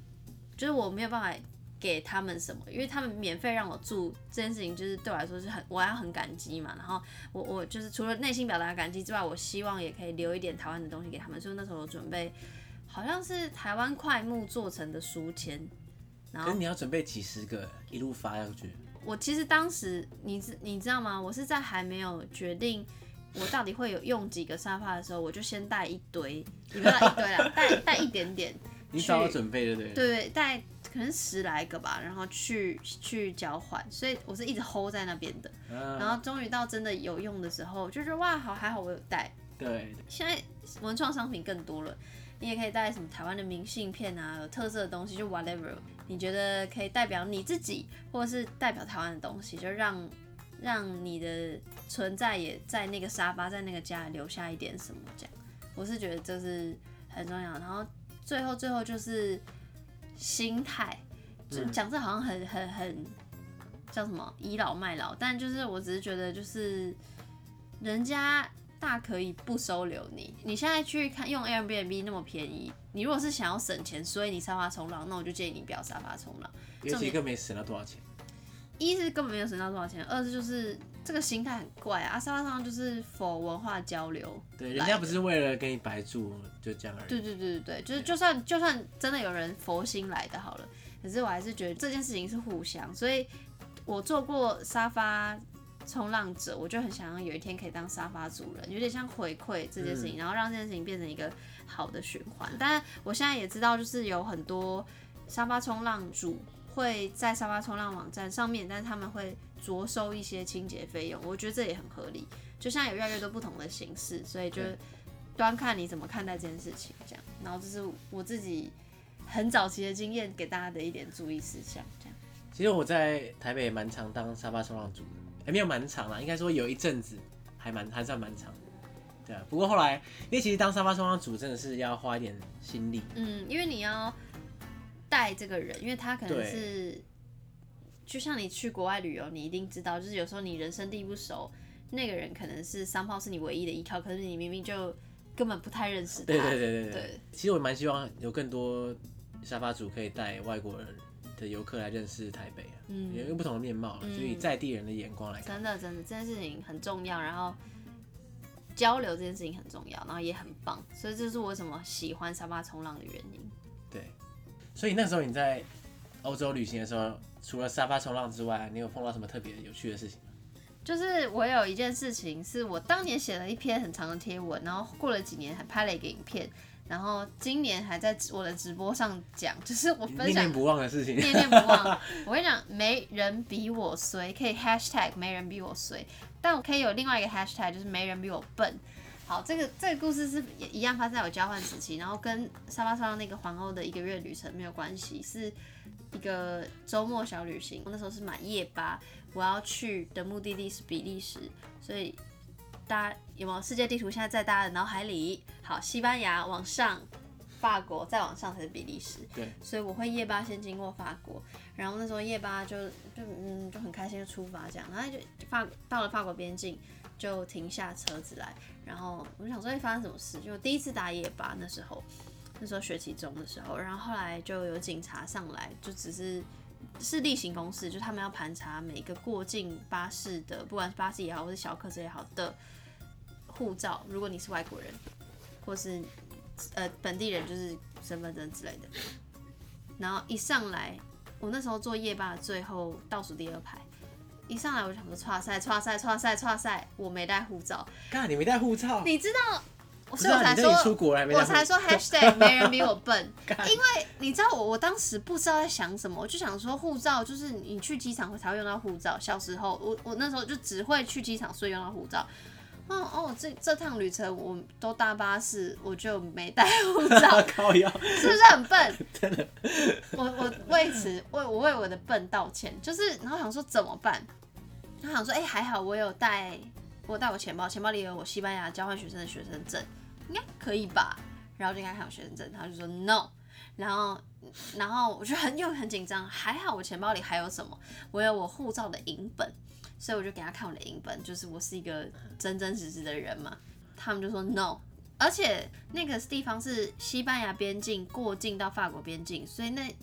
就是我没有办法。给他们什么？因为他们免费让我住这件事情，就是对我来说是很，我要很感激嘛。然后我我就是除了内心表达感激之外，我希望也可以留一点台湾的东西给他们。所以那时候我准备好像是台湾快木做成的书签。然后你要准备几十个一路发上去。我其实当时你知你知道吗？我是在还没有决定我到底会有用几个沙发的时候，我就先带一堆，你不要一堆啦，带带一点点。你早有准备对不对？对对，带。可能十来个吧，然后去去交换，所以我是一直 hold 在那边的。啊、然后终于到真的有用的时候，就觉得哇，好还好我有带。对，对。现在文创商品更多了，你也可以带什么台湾的明信片啊，有特色的东西，就 whatever，你觉得可以代表你自己，或者是代表台湾的东西，就让让你的存在也在那个沙发，在那个家留下一点什么这样。我是觉得这是很重要。然后最后最后就是。心态，就讲这好像很很很叫什么倚老卖老，但就是我只是觉得就是人家大可以不收留你。你现在去看用 Airbnb 那么便宜，你如果是想要省钱，所以你沙发冲浪，那我就建议你不要沙发冲浪。因为一个没省了多少钱，一是根本没有省到多少钱，二是就是这个心态很怪啊。沙发冲浪就是 for 文化交流，对，人家不是为了给你白住，就这样而已。对对对对对，就是就算就算真的有人佛心来的好了，可是我还是觉得这件事情是互相。所以我做过沙发冲浪者，我就很想要有一天可以当沙发主人，有点像回馈这件事情，嗯、然后让这件事情变成一个好的循环。但我现在也知道，就是有很多沙发冲浪主会在沙发冲浪网站上面，但是他们会着收一些清洁费用，我觉得这也很合理。就像有越来越多不同的形式，所以就。端看你怎么看待这件事情，这样，然后这是我自己很早期的经验，给大家的一点注意事项，这样。其实我在台北蛮常当沙发冲浪主的，还、欸、没有蛮长啦，应该说有一阵子还蛮还算蛮长的，对啊。不过后来，因为其实当沙发冲浪主真的是要花一点心力，嗯，因为你要带这个人，因为他可能是，就像你去国外旅游，你一定知道，就是有时候你人生地不熟，那个人可能是三炮是你唯一的依靠，可是你明明就。根本不太认识他。对对对对对。对其实我蛮希望有更多沙发主可以带外国人的游客来认识台北啊，嗯，有不同的面貌，嗯、就以在地人的眼光来看。真的真的，这件事情很重要，然后交流这件事情很重要，然后也很棒，所以这是我为什么喜欢沙发冲浪的原因。对，所以那时候你在欧洲旅行的时候，除了沙发冲浪之外，你有碰到什么特别有趣的事情吗？就是我有一件事情，是我当年写了一篇很长的贴文，然后过了几年还拍了一个影片，然后今年还在我的直播上讲，就是我分享念念不忘的事情，念念不忘。我跟你讲，没人比我衰，可以 hashtag 没人比我衰，但我可以有另外一个 hashtag，就是没人比我笨。好，这个这个故事是也一样发生在我交换时期，然后跟沙发上那个皇后的一个月旅程没有关系，是一个周末小旅行。我那时候是买夜巴。我要去的目的地是比利时，所以大家有没有世界地图？现在在大家的脑海里。好，西班牙往上，法国再往上才是比利时。对，所以我会夜巴先经过法国，然后那时候夜巴就就嗯就很开心就出发这样，然后就法到了法国边境就停下车子来，然后我想说会发生什么事？就第一次打夜巴那时候，那时候学期中的时候，然后后来就有警察上来，就只是。是例行公事，就他们要盘查每个过境巴士的，不管是巴士也好，或是小客车也好的护照。如果你是外国人，或是呃本地人，就是身份证之类的。然后一上来，我那时候坐夜巴最后倒数第二排，一上来我就想说，唰塞唰塞唰塞唰塞，我没带护照。干，你没带护照？你知道？所以我才说，我才说 hashtag 没人比我笨，因为你知道我，我当时不知道在想什么，我就想说护照就是你去机场才会用到护照。小时候，我我那时候就只会去机场，所以用到护照。哦哦，这这趟旅程我都搭巴士，我就没带护照，是不是很笨？真的，我我为此为我为我的笨道歉，就是然后想说怎么办？他想说，哎、欸，还好我有带，我带我钱包，钱包里有我西班牙交换学生的学生证。应该可以吧，然后就应该看我学生证，他就说 no，然后然后我就很又很紧张，还好我钱包里还有什么，我有我护照的影本，所以我就给他看我的影本，就是我是一个真真实实的人嘛，他们就说 no，而且那个地方是西班牙边境过境到法国边境，所以那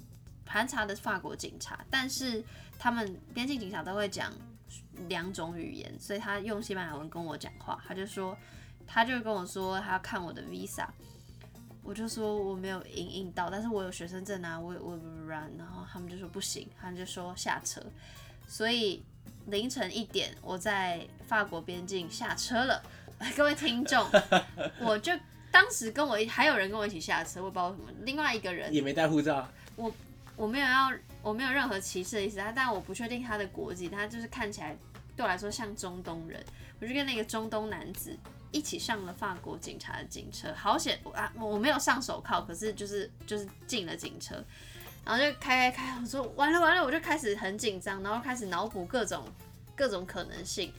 盘查的是法国警察，但是他们边境警察都会讲两种语言，所以他用西班牙文跟我讲话，他就说。他就跟我说他要看我的 visa，我就说我没有影印到，但是我有学生证啊，我我不然，然后他们就说不行，他们就说下车，所以凌晨一点我在法国边境下车了，各位听众，我就当时跟我一还有人跟我一起下车，我不知道为什么，另外一个人也没带护照，我我没有要我没有任何歧视的意思，他但我不确定他的国籍，他就是看起来对我来说像中东人，我就跟那个中东男子。一起上了法国警察的警车，好险啊！我没有上手铐，可是就是就是进了警车，然后就开开开，我说完了完了，我就开始很紧张，然后开始脑补各种各种可能性。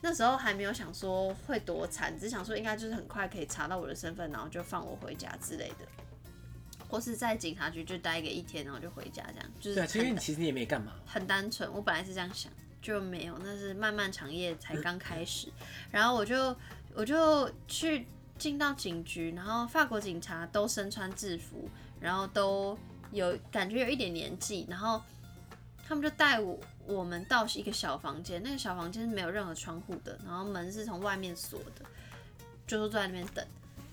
那时候还没有想说会多惨，只想说应该就是很快可以查到我的身份，然后就放我回家之类的，或是在警察局就待个一天，然后就回家这样。就是对，其实其实你也没干嘛，很单纯。我本来是这样想，就没有，那是漫漫长夜才刚开始，然后我就。我就去进到警局，然后法国警察都身穿制服，然后都有感觉有一点年纪，然后他们就带我我们到一个小房间，那个小房间是没有任何窗户的，然后门是从外面锁的，就坐在那边等。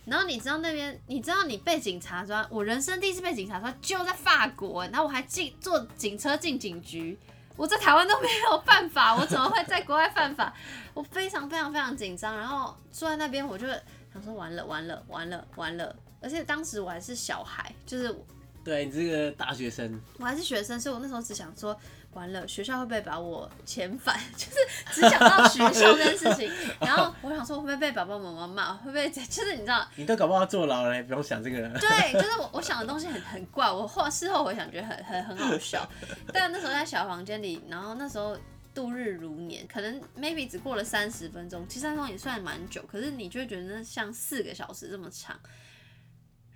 然后你知道那边，你知道你被警察抓，我人生第一次被警察抓就在法国，然后我还进坐警车进警局。我在台湾都没有犯法，我怎么会在国外犯法？我非常非常非常紧张，然后坐在那边，我就想说完了完了完了完了，而且当时我还是小孩，就是 对你这个大学生，我还是学生，所以我那时候只想说。完了，学校会不会把我遣返？就是只想到学校这件事情。然后我想说，会不会被爸爸妈妈骂？会不会就是你知道？你都搞不好坐牢了，不用想这个了。对，就是我我想的东西很很怪，我后事后回想觉得很很很好笑。但那时候在小房间里，然后那时候度日如年，可能 maybe 只过了三十分钟，其实三十分钟也算蛮久，可是你就会觉得那像四个小时这么长。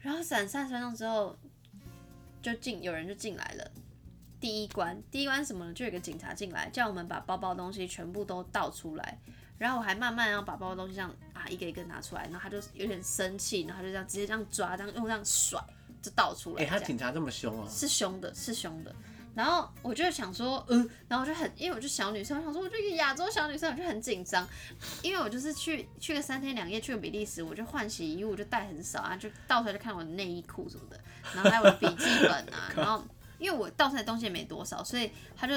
然后闪三十分钟之后，就进有人就进来了。第一关，第一关什么呢？就有个警察进来，叫我们把包包东西全部都倒出来。然后我还慢慢要把包包东西这样啊一个一个拿出来，然后他就有点生气，然后他就这样直接这样抓，这样用这样甩就倒出来。哎、欸，他警察这么凶啊？是凶的，是凶的。然后我就想说，嗯，然后我就很，因为我就小女生，我想说，我就一个亚洲小女生，我就很紧张，因为我就是去去个三天两夜，去个比利时，我就换洗衣物就带很少啊，就到时候就看我的内衣裤什么的，然后还有我的笔记本啊，然后。因为我倒出来的东西也没多少，所以他就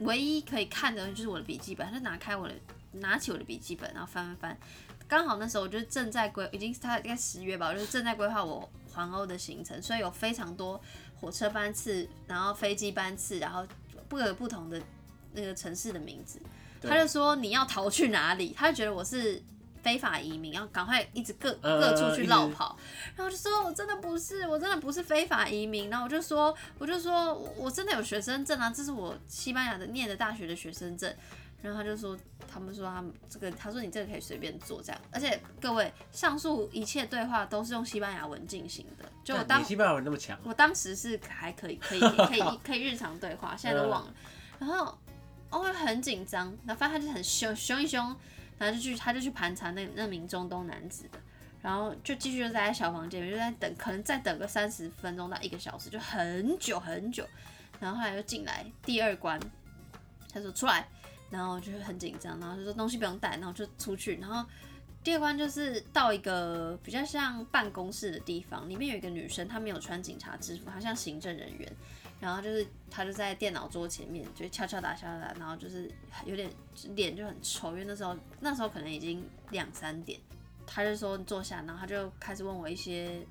唯一可以看的就是我的笔记本，他就拿开我的拿起我的笔记本，然后翻翻翻，刚好那时候我就正在规，已经他应该十月吧，我就正在规划我环欧的行程，所以有非常多火车班次，然后飞机班次，然后各个不同的那个城市的名字。他就说你要逃去哪里？他就觉得我是非法移民，要赶快一直各各处去绕跑。然后我就说我真的不是，我真的不是非法移民。然后我就说，我就说我真的有学生证啊，这是我西班牙的念的大学的学生证。然后他就说，他们说他们这个，他说你这个可以随便做这样。而且各位，上述一切对话都是用西班牙文进行的。就我当西班牙文那么强，我当时是还可以，可以，可以，可以日常对话，现在都忘了。然后。我会很紧张，然后发现他就很凶，凶一凶，然后就去，他就去盘查那那名中东男子的，然后就继续就在小房间里面就在等，可能再等个三十分钟到一个小时，就很久很久，然后后来又进来第二关，他说出来，然后就是很紧张，然后就说东西不用带，然后就出去，然后第二关就是到一个比较像办公室的地方，里面有一个女生，她没有穿警察制服，她像行政人员。然后就是他就在电脑桌前面，就敲敲打敲打，然后就是有点脸就很臭，因为那时候那时候可能已经两三点，他就说坐下，然后他就开始问我一些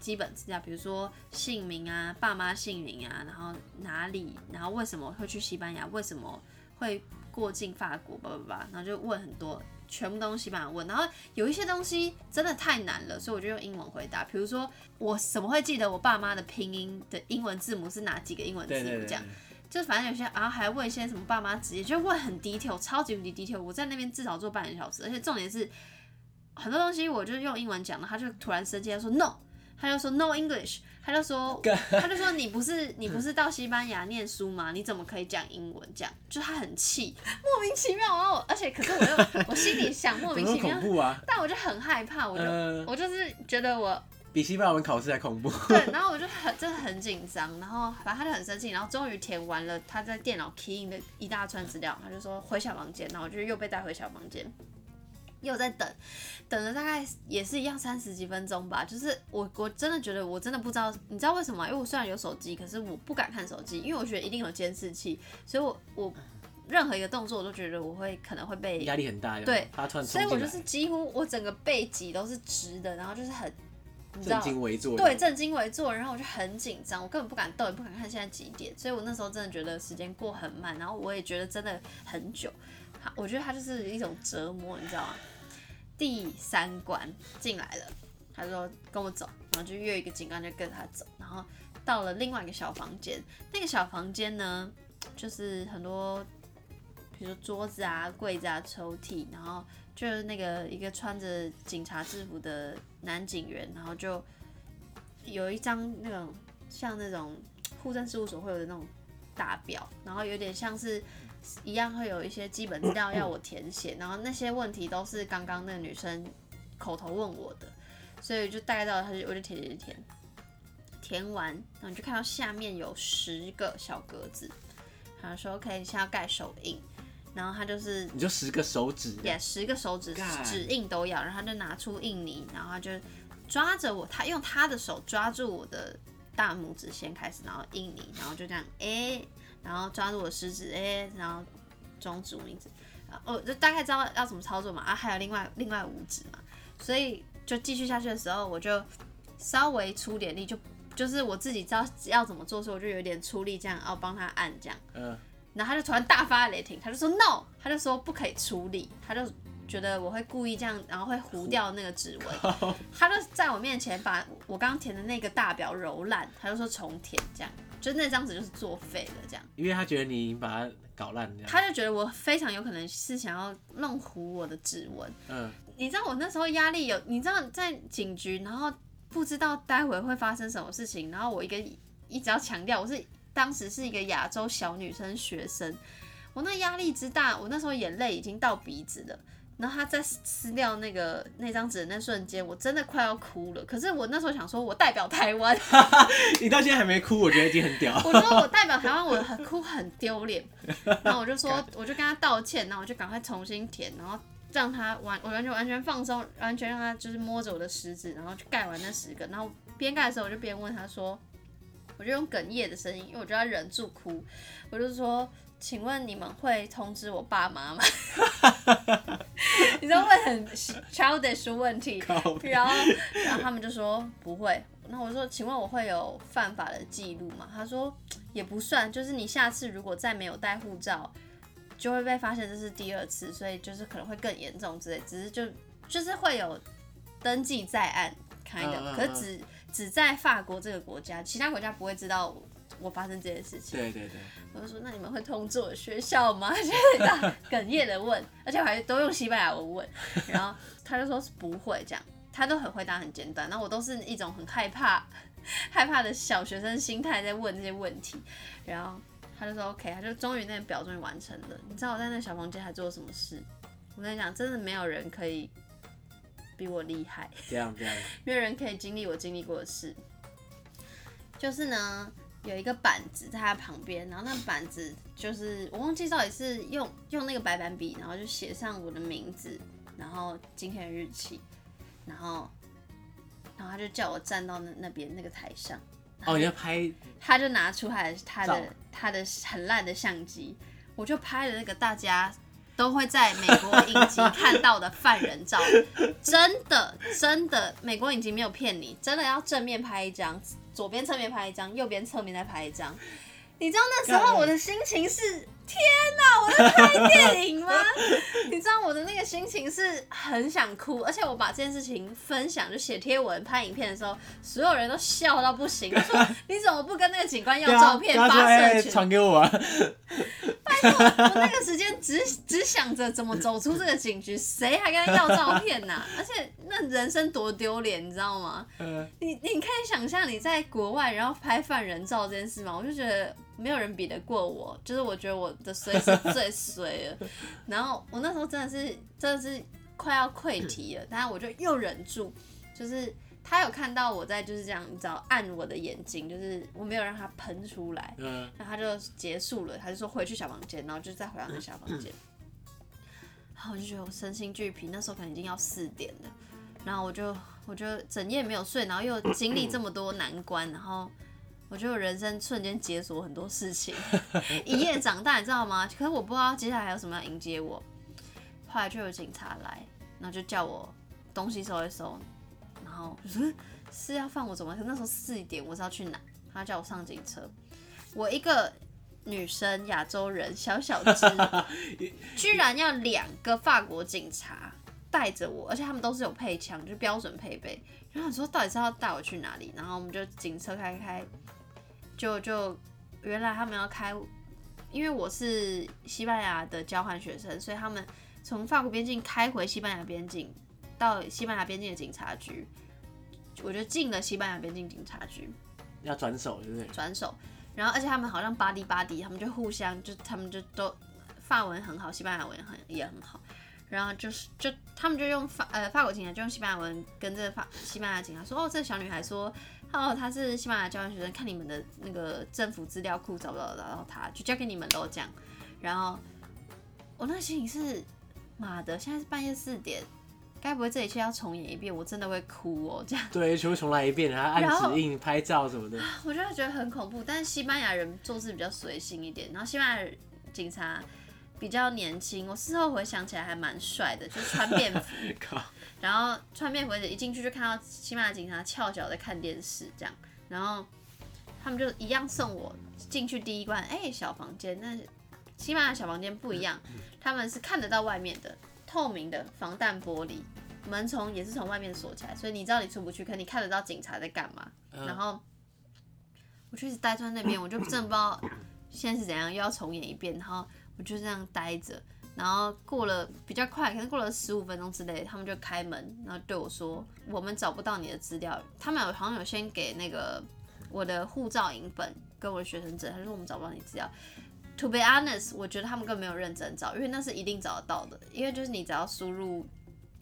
基本资料，比如说姓名啊、爸妈姓名啊，然后哪里，然后为什么会去西班牙，为什么会过境法国，叭叭叭，然后就问很多。全部东西吧，问，然后有一些东西真的太难了，所以我就用英文回答。比如说，我怎么会记得我爸妈的拼音的英文字母是哪几个英文字母？这样，就反正有些，然后还问一些什么爸妈职业，就问很 detail，超级无敌 detail。我在那边至少做半个小时，而且重点是很多东西我就用英文讲了，他就突然生气，他说 no，他就说 no English。他就说，他就说你不是你不是到西班牙念书吗？你怎么可以讲英文？这样就他很气，莫名其妙。然后而且可是我又 我心里想莫名其妙，啊、但我就很害怕，我就、呃、我就是觉得我比西班牙文考试还恐怖。对，然后我就很真的很紧张，然后反正他就很生气，然后终于填完了他在电脑 key in 的一大串资料，他就说回小房间，然后我就又被带回小房间。又在等，等了大概也是一样三十几分钟吧。就是我我真的觉得我真的不知道，你知道为什么？因为我虽然有手机，可是我不敢看手机，因为我觉得一定有监视器，所以我我任何一个动作我都觉得我会可能会被压力很大。对，所以我就是几乎我整个背脊都是直的，然后就是很你知道正襟危坐，对，正襟危坐，然后我就很紧张，我根本不敢动，也不敢看现在几点，所以我那时候真的觉得时间过很慢，然后我也觉得真的很久。好，我觉得它就是一种折磨，你知道吗？第三关进来了，他说跟我走，然后就约一个警官就跟他走，然后到了另外一个小房间，那个小房间呢，就是很多，比如说桌子啊、柜子啊、抽屉，然后就是那个一个穿着警察制服的男警员，然后就有一张那种像那种户政事务所会有的那种大表，然后有点像是。一样会有一些基本资料要我填写，然后那些问题都是刚刚那个女生口头问我的，所以就大概到她就我就填填填，填完，然后你就看到下面有十个小格子，他说 OK，你现在要盖手印，然后他就是你就十个手指，对，十个手指指印都要，然后他就拿出印泥，然后他就抓着我，他用他的手抓住我的大拇指先开始，然后印泥，然后就这样，哎、欸。然后抓住我食指，哎、欸，然后中指、无名指，哦，就大概知道要怎么操作嘛。啊，还有另外另外五指嘛，所以就继续下去的时候，我就稍微出点力，就就是我自己知道要怎么做，所以我就有点出力，这样，哦，帮他按这样。嗯。然后他就突然大发雷霆，他就说 no，他就说不可以出力，他就觉得我会故意这样，然后会糊掉那个指纹。他就在我面前把我刚填的那个大表揉烂，他就说重填这样。就那张纸就是作废了，这样。因为他觉得你把它搞烂，他就觉得我非常有可能是想要弄糊我的指纹。嗯，你知道我那时候压力有，你知道在警局，然后不知道待会会发生什么事情，然后我一个一直要强调，我是当时是一个亚洲小女生学生，我那压力之大，我那时候眼泪已经到鼻子了。然后他在撕掉那个那张纸的那瞬间，我真的快要哭了。可是我那时候想说，我代表台湾，你到现在还没哭，我觉得已经很屌。我说我代表台湾，我很哭很丢脸。然后我就说，我就跟他道歉，然后我就赶快重新填，然后让他完，我完全完全放松，完全让他就是摸着我的食指，然后去盖完那十个。然后边盖的时候，我就边问他说，我就用哽咽的声音，因为我觉得他忍住哭，我就说。请问你们会通知我爸妈吗？你知道会很 childish 问题，然后然后他们就说不会。那我说，请问我会有犯法的记录吗？他说也不算，就是你下次如果再没有带护照，就会被发现这是第二次，所以就是可能会更严重之类。只是就就是会有登记在案开的，可是只只在法国这个国家，其他国家不会知道。我发生这件事情，对对对，我就说，那你们会通知我学校吗？就是哽咽的问，而且我还都用西班牙文问，然后他就说是不会这样，他都很回答很简短，然后我都是一种很害怕 害怕的小学生心态在问这些问题，然后他就说 OK，他就终于那个表终于完成了。你知道我在那个小房间还做了什么事？我跟你讲，真的没有人可以比我厉害，这样这样，没有人可以经历我经历过的事，就是呢。有一个板子在他旁边，然后那个板子就是我忘记到底是用用那个白板笔，然后就写上我的名字，然后今天的日期，然后然后他就叫我站到那那边那个台上。哦，你要拍？他就拿出他的他的他的很烂的相机，我就拍了那个大家都会在美国影集看到的犯人照，真的真的，美国影集没有骗你，真的要正面拍一张。左边侧面拍一张，右边侧面再拍一张。你知道那时候我的心情是。天哪！我在拍电影吗？你知道我的那个心情是很想哭，而且我把这件事情分享，就写贴文、拍影片的时候，所有人都笑到不行，说你怎么不跟那个警官要照片发社群？传给我啊！我那个时间只只想着怎么走出这个警局，谁还跟他要照片呢？而且那人生多丢脸，你知道吗？你你可以想象你在国外然后拍犯人照这件事吗？我就觉得。没有人比得过我，就是我觉得我的衰是最衰了。然后我那时候真的是真的是快要溃堤了，但是我就又忍住，就是他有看到我在就是这样，你知道按我的眼睛，就是我没有让他喷出来，嗯，然后他就结束了，他就说回去小房间，然后就再回到那小房间。然后我就觉得我身心俱疲，那时候可能已经要四点了，然后我就我就整夜没有睡，然后又经历这么多难关，然后。我觉得我人生瞬间解锁很多事情，一夜长大，你知道吗？可是我不知道接下来还有什么要迎接我。后来就有警察来，然后就叫我东西收一收，然后说是要放我走吗？可那时候四点，我是要去哪？他叫我上警车。我一个女生，亚洲人，小小只，居然要两个法国警察带着我，而且他们都是有配枪，就是标准配备。然后你说到底是要带我去哪里？然后我们就警车开开。就就原来他们要开，因为我是西班牙的交换学生，所以他们从法国边境开回西班牙边境，到西班牙边境的警察局，我觉得进了西班牙边境警察局。要转手对不对？转手，然后而且他们好像 buddy buddy，他们就互相就他们就都法文很好，西班牙文很也很好，然后就是就他们就用法呃法国警察就用西班牙文跟这个法西班牙警察说，哦，这个小女孩说。哦，她是西班牙交换学生，看你们的那个政府资料库找不找到她，就交给你们喽。这样，然后我那个心情是，妈的，现在是半夜四点，该不会这一切要重演一遍？我真的会哭哦，这样。对，全部重来一遍，然后按指印拍照什么的。我就会觉得很恐怖，但是西班牙人做事比较随性一点，然后西班牙警察比较年轻，我事后回想起来还蛮帅的，就是穿便服。然后穿便服一进去就看到西班牙警察翘脚在看电视，这样，然后他们就一样送我进去第一关，哎、欸，小房间，那西班牙小房间不一样，他们是看得到外面的，透明的防弹玻璃，门从也是从外面锁起来，所以你知道你出不去，可你看得到警察在干嘛。然后我就一直待在那边，我就真的不知道现在是怎样，又要重演一遍，然后我就这样待着。然后过了比较快，可能过了十五分钟之类，他们就开门，然后对我说：“我们找不到你的资料。”他们有好像有先给那个我的护照影本跟我的学生证，他说我们找不到你资料。To be honest，我觉得他们更没有认真找，因为那是一定找得到的，因为就是你只要输入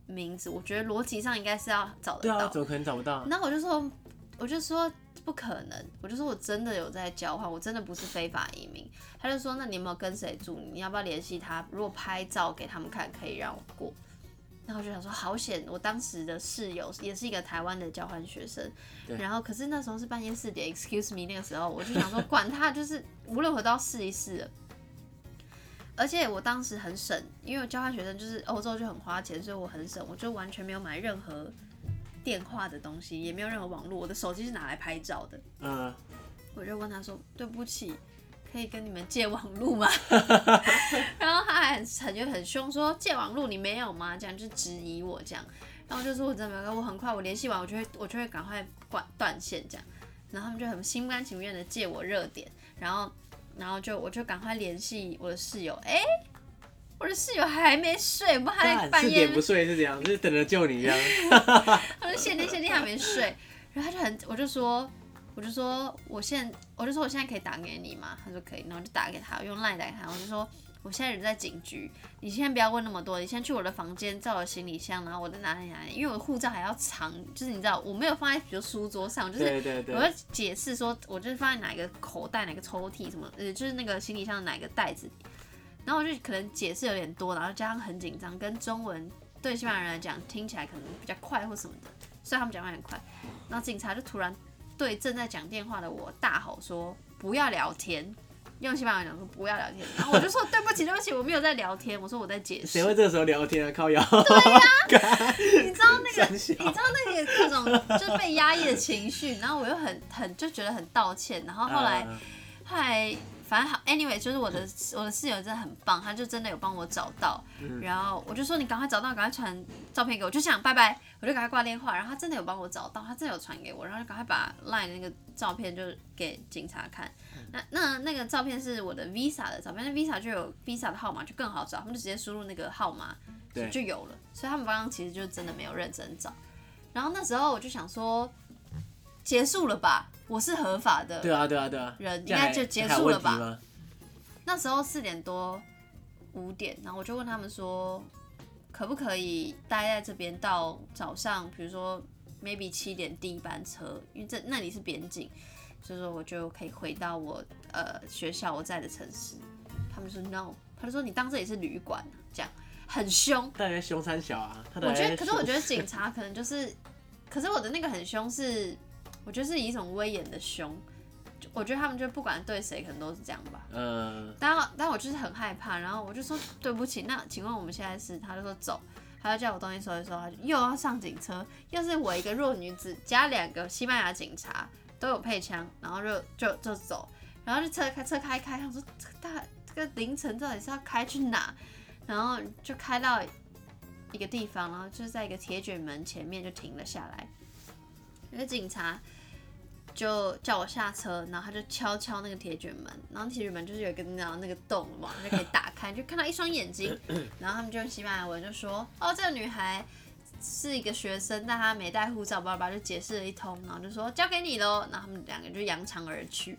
名字，我觉得逻辑上应该是要找得到。对啊，怎么可能找不到？那我就说，我就说。不可能，我就说我真的有在交换，我真的不是非法移民。他就说，那你有没有跟谁住？你要不要联系他？如果拍照给他们看，可以让我过。然后我就想说，好险！我当时的室友也是一个台湾的交换学生。然后可是那时候是半夜四点，excuse me，那个时候我就想说，管他，就是无论我都要试一试。而且我当时很省，因为我交换学生就是欧洲就很花钱，所以我很省，我就完全没有买任何电话的东西，也没有任何网络，我的手机是拿来拍照的。嗯，我就问他说：“对不起，可以跟你们借网络吗？” 然后他还很很就很凶说：“借网络你没有吗？”这样就质疑我这样，然后就说我真的没有，我很快我联系完我就会我就会赶快断断线这样，然后他们就很心甘情愿的借我热点，然后。然后就我就赶快联系我的室友，哎，我的室友还没睡，我们还在半夜四点不睡是这样，就是等着救你这样。他说限定限定还没睡，然后他就很，我就说，我就说我现我就说我现在可以打给你吗？他说可以，然后就打给他，用 line 打给他，我就说。我现在人在警局，你先不要问那么多，你先去我的房间，照我行李箱，然后我在哪里哪里，因为我护照还要藏，就是你知道我没有放在比如书桌上，就是我要解释说，我就是放在哪个口袋、哪个抽屉什么，呃，就是那个行李箱的哪个袋子，然后我就可能解释有点多，然后加上很紧张，跟中文对西班牙人来讲听起来可能比较快或什么的，所以他们讲话很快，然后警察就突然对正在讲电话的我大吼说：“不要聊天。”用西班牙语讲说不要聊天，然后我就说对不起对不起，我没有在聊天，我说我在解释。谁会这个时候聊天啊？靠腰。对呀、啊，你知道那个，你知道那个各种就是被压抑的情绪，然后我又很很就觉得很道歉，然后后来、uh... 后来。反正好，anyway，就是我的我的室友真的很棒，他就真的有帮我找到，然后我就说你赶快找到，赶快传照片给我，就想拜拜，我就赶快挂电话，然后他真的有帮我找到，他真的有传给我，然后就赶快把 line 的那个照片就给警察看，那那那个照片是我的 visa 的照片，那 visa 就有 visa 的号码就更好找，他们就直接输入那个号码就有了，所以他们刚刚其实就真的没有认真找，然后那时候我就想说。结束了吧，我是合法的。对啊，对啊，对啊。人应该就结束了吧？那时候四点多五点，然后我就问他们说，可不可以待在这边到早上，比如说 maybe 七点第一班车，因为这那里是边境，所以说我就可以回到我呃学校我在的城市。他们说 no，他就说你当这里是旅馆，这样很凶。大概凶三小啊。我觉得，可是我觉得警察可能就是，可是我的那个很凶是。我觉得是以一种威严的凶，我觉得他们就不管对谁，可能都是这样吧。嗯。但但我就是很害怕，然后我就说对不起，那请问我们现在是？他就说走，他就叫我东西收一收，他就又要上警车，又是我一个弱女子加两个西班牙警察都有配枪，然后就就就走，然后就车开车开开，他说这个大这个凌晨到底是要开去哪？然后就开到一个地方，然后就在一个铁卷门前面就停了下来，那个警察。就叫我下车，然后他就敲敲那个铁卷门，然后铁卷门就是有一个那样那个洞嘛，就可以打开，就看到一双眼睛，然后他们就用西班牙文就说，哦，这个女孩是一个学生，但她没带护照，爸爸就解释了一通，然后就说交给你喽，然后他们两个就扬长而去。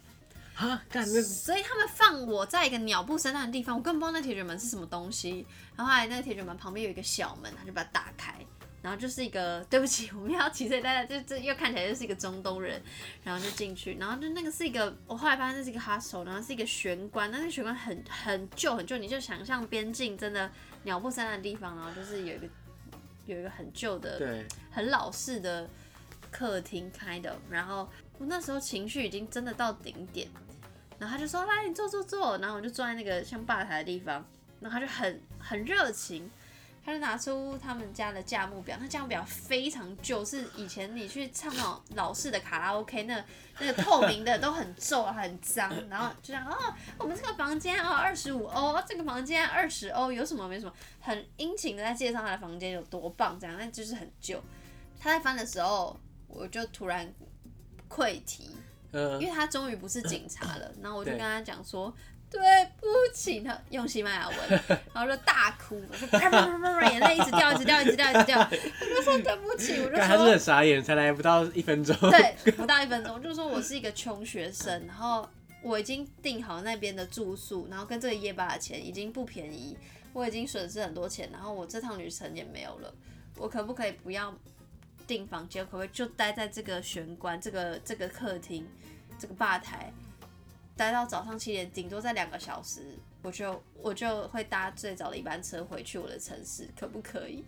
啊，干那，所以他们放我在一个鸟不生蛋的地方，我根本不知道那铁卷门是什么东西，然后后来那个铁卷门旁边有一个小门，他就把它打开。然后就是一个，对不起，我们要骑车，大家就这又看起来就是一个中东人，然后就进去，然后就那个是一个，我后来发现那是一个 hostel，然后是一个玄关，那个玄关很很旧很旧，你就想象边境真的鸟不生蛋的地方，然后就是有一个有一个很旧的，对，很老式的客厅开的，然后我那时候情绪已经真的到顶点，然后他就说来你坐坐坐，然后我就坐在那个像吧台的地方，然后他就很很热情。他就拿出他们家的价目表，那价目表非常旧，是以前你去唱那种老式的卡拉 OK，那那个透明的都很皱很脏，然后就讲哦，我们这个房间哦二十五欧，这个房间二十欧，有什么没什么，很殷勤的在介绍他的房间有多棒，这样，但就是很旧。他在翻的时候，我就突然溃堤，因为他终于不是警察了，然后我就跟他讲说。对不起，他用西班牙文，然后就大哭，我说啪啪啪啪，眼泪一直掉，一直掉，一直掉，一直掉。我就说对不起，我就说他是很傻眼，才来不到一分钟。对，不到一分钟，我就说我是一个穷学生，然后我已经订好那边的住宿，然后跟这个夜巴的钱已经不便宜，我已经损失很多钱，然后我这趟旅程也没有了，我可不可以不要订房间，可不可以就待在这个玄关、这个这个客厅、这个吧台？待到早上七点，顶多在两个小时，我就我就会搭最早的一班车回去我的城市，可不可以？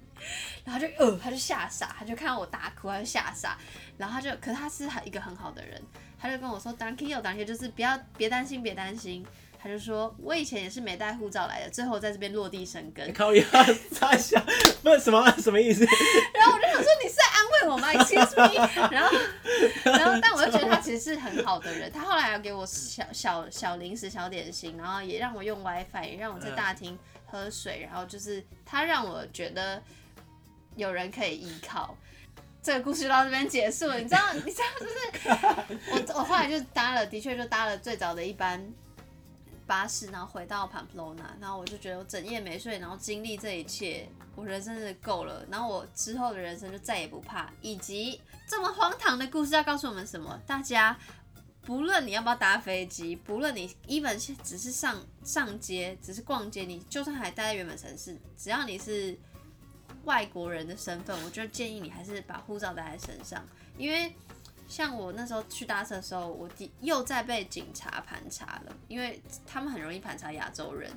然后就呃，他就吓傻，他就看到我大哭，他就吓傻，然后他就，可是他是很一个很好的人，他就跟我说，Tranquilo，Tranquilo，就是不要别担心，别担心，他就说：“我以前也是没带护照来的，最后在这边落地生根。”靠呀，傻笑，不是什么什么意思？然后我就想说，你是在安慰我吗？Excuse me。然后，然后，但我就觉得他其实是很好的人。他后来要给我小小小零食、小点心，然后也让我用 WiFi，也让我在大厅喝水。然后就是他让我觉得有人可以依靠。这个故事到这边结束了，你知道？你知道就是 我我后来就搭了，的确就搭了最早的一班。巴士，然后回到 Pamplona，然后我就觉得我整夜没睡，然后经历这一切，我人生真的够了。然后我之后的人生就再也不怕。以及这么荒唐的故事要告诉我们什么？大家不论你要不要搭飞机，不论你 even 只是上上街，只是逛街，你就算还待在原本城市，只要你是外国人的身份，我就建议你还是把护照带在身上，因为。像我那时候去搭车的时候，我第又在被警察盘查了，因为他们很容易盘查亚洲人。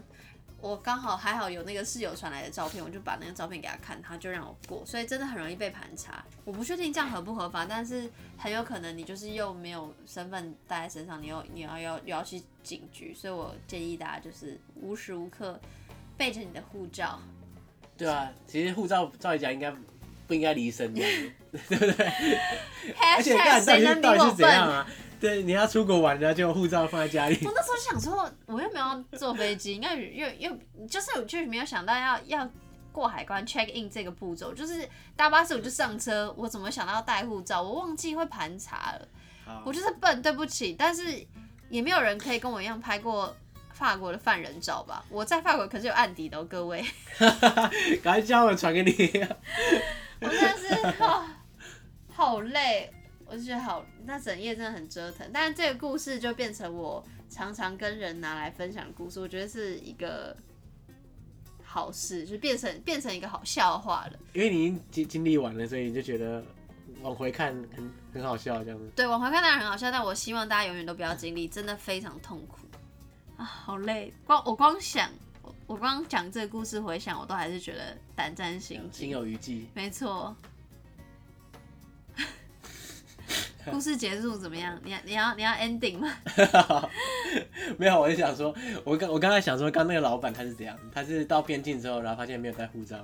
我刚好还好有那个室友传来的照片，我就把那个照片给他看，他就让我过。所以真的很容易被盘查。我不确定这样合不合法，但是很有可能你就是又没有身份带在身上，你又你要要又要去警局。所以我建议大家就是无时无刻备着你的护照。对啊，其实护照照理讲应该。不应该离身的，对不对？而且干到底到底是怎样啊？对，你要出国玩然后，就护照放在家里。我那时候想说，我又没有坐飞机，应该又又就是我就是没有想到要要过海关 check in 这个步骤，就是搭巴士我就上车，我怎么想到要带护照？我忘记会盘查了，我就是笨，对不起。但是也没有人可以跟我一样拍过。法国的犯人照吧，我在法国可是有案底的哦，各位。赶快叫我传给你。我真的是好，好累，我就觉得好，那整夜真的很折腾。但是这个故事就变成我常常跟人拿来分享的故事，我觉得是一个好事，就变成变成一个好笑话了。因为你已经经经历完了，所以你就觉得往回看很很好笑这样子。对，往回看当然很好笑，但我希望大家永远都不要经历，真的非常痛苦。啊，好累！光我光想，我光讲这个故事，回想我都还是觉得胆战心惊，心有余悸。没错。故事结束怎么样？你要你要你要 ending 吗？没有，我就想说，我刚我刚才想说，刚那个老板他是怎样？他是到边境之后，然后发现没有带护照，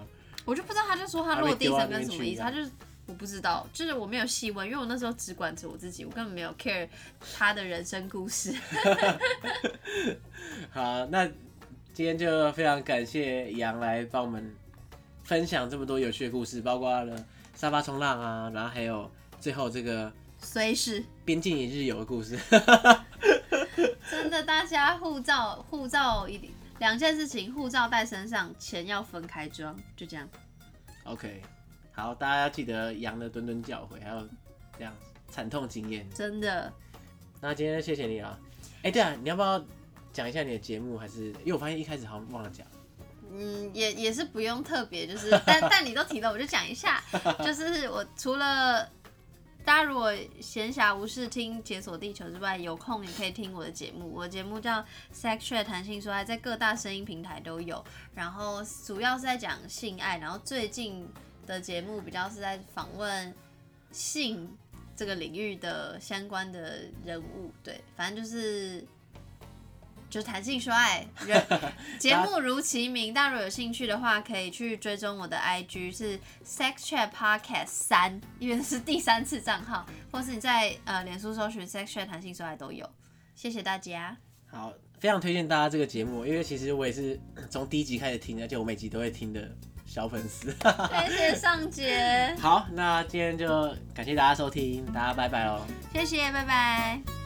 我就不知道，他就说他落地生根什么意思？他就我不知道，就是我没有细问，因为我那时候只管着我自己，我根本没有 care 他的人生故事。好，那今天就非常感谢杨来帮我们分享这么多有趣的故事，包括了沙发冲浪啊，然后还有最后这个随时边境一日游的故事。真的，大家护照护照一定两件事情，护照带身上，钱要分开装，就这样。OK。好，大家要记得羊的谆谆教诲，还有这样惨痛经验。真的。那今天谢谢你啊！哎、欸，对啊，你要不要讲一下你的节目？还是因为我发现一开始好像忘了讲。嗯，也也是不用特别，就是但但你都提了，我就讲一下。就是我除了大家如果闲暇无事听《解锁地球》之外，有空也可以听我的节目。我的节目叫《Sex Chat 谈性说爱》，在各大声音平台都有。然后主要是在讲性爱，然后最近。的节目比较是在访问性这个领域的相关的人物，对，反正就是就谈性说爱。人 节目如其名，大家如果有兴趣的话，可以去追踪我的 IG 是 Sex Chat Podcast 三，因为是第三次账号，或是你在呃脸书搜寻 Sex Chat 谈性说爱都有。谢谢大家。好，非常推荐大家这个节目，因为其实我也是从第一集开始听，而且我每集都会听的。小粉丝，谢谢尚杰。好，那今天就感谢大家收听，大家拜拜喽。谢谢，拜拜。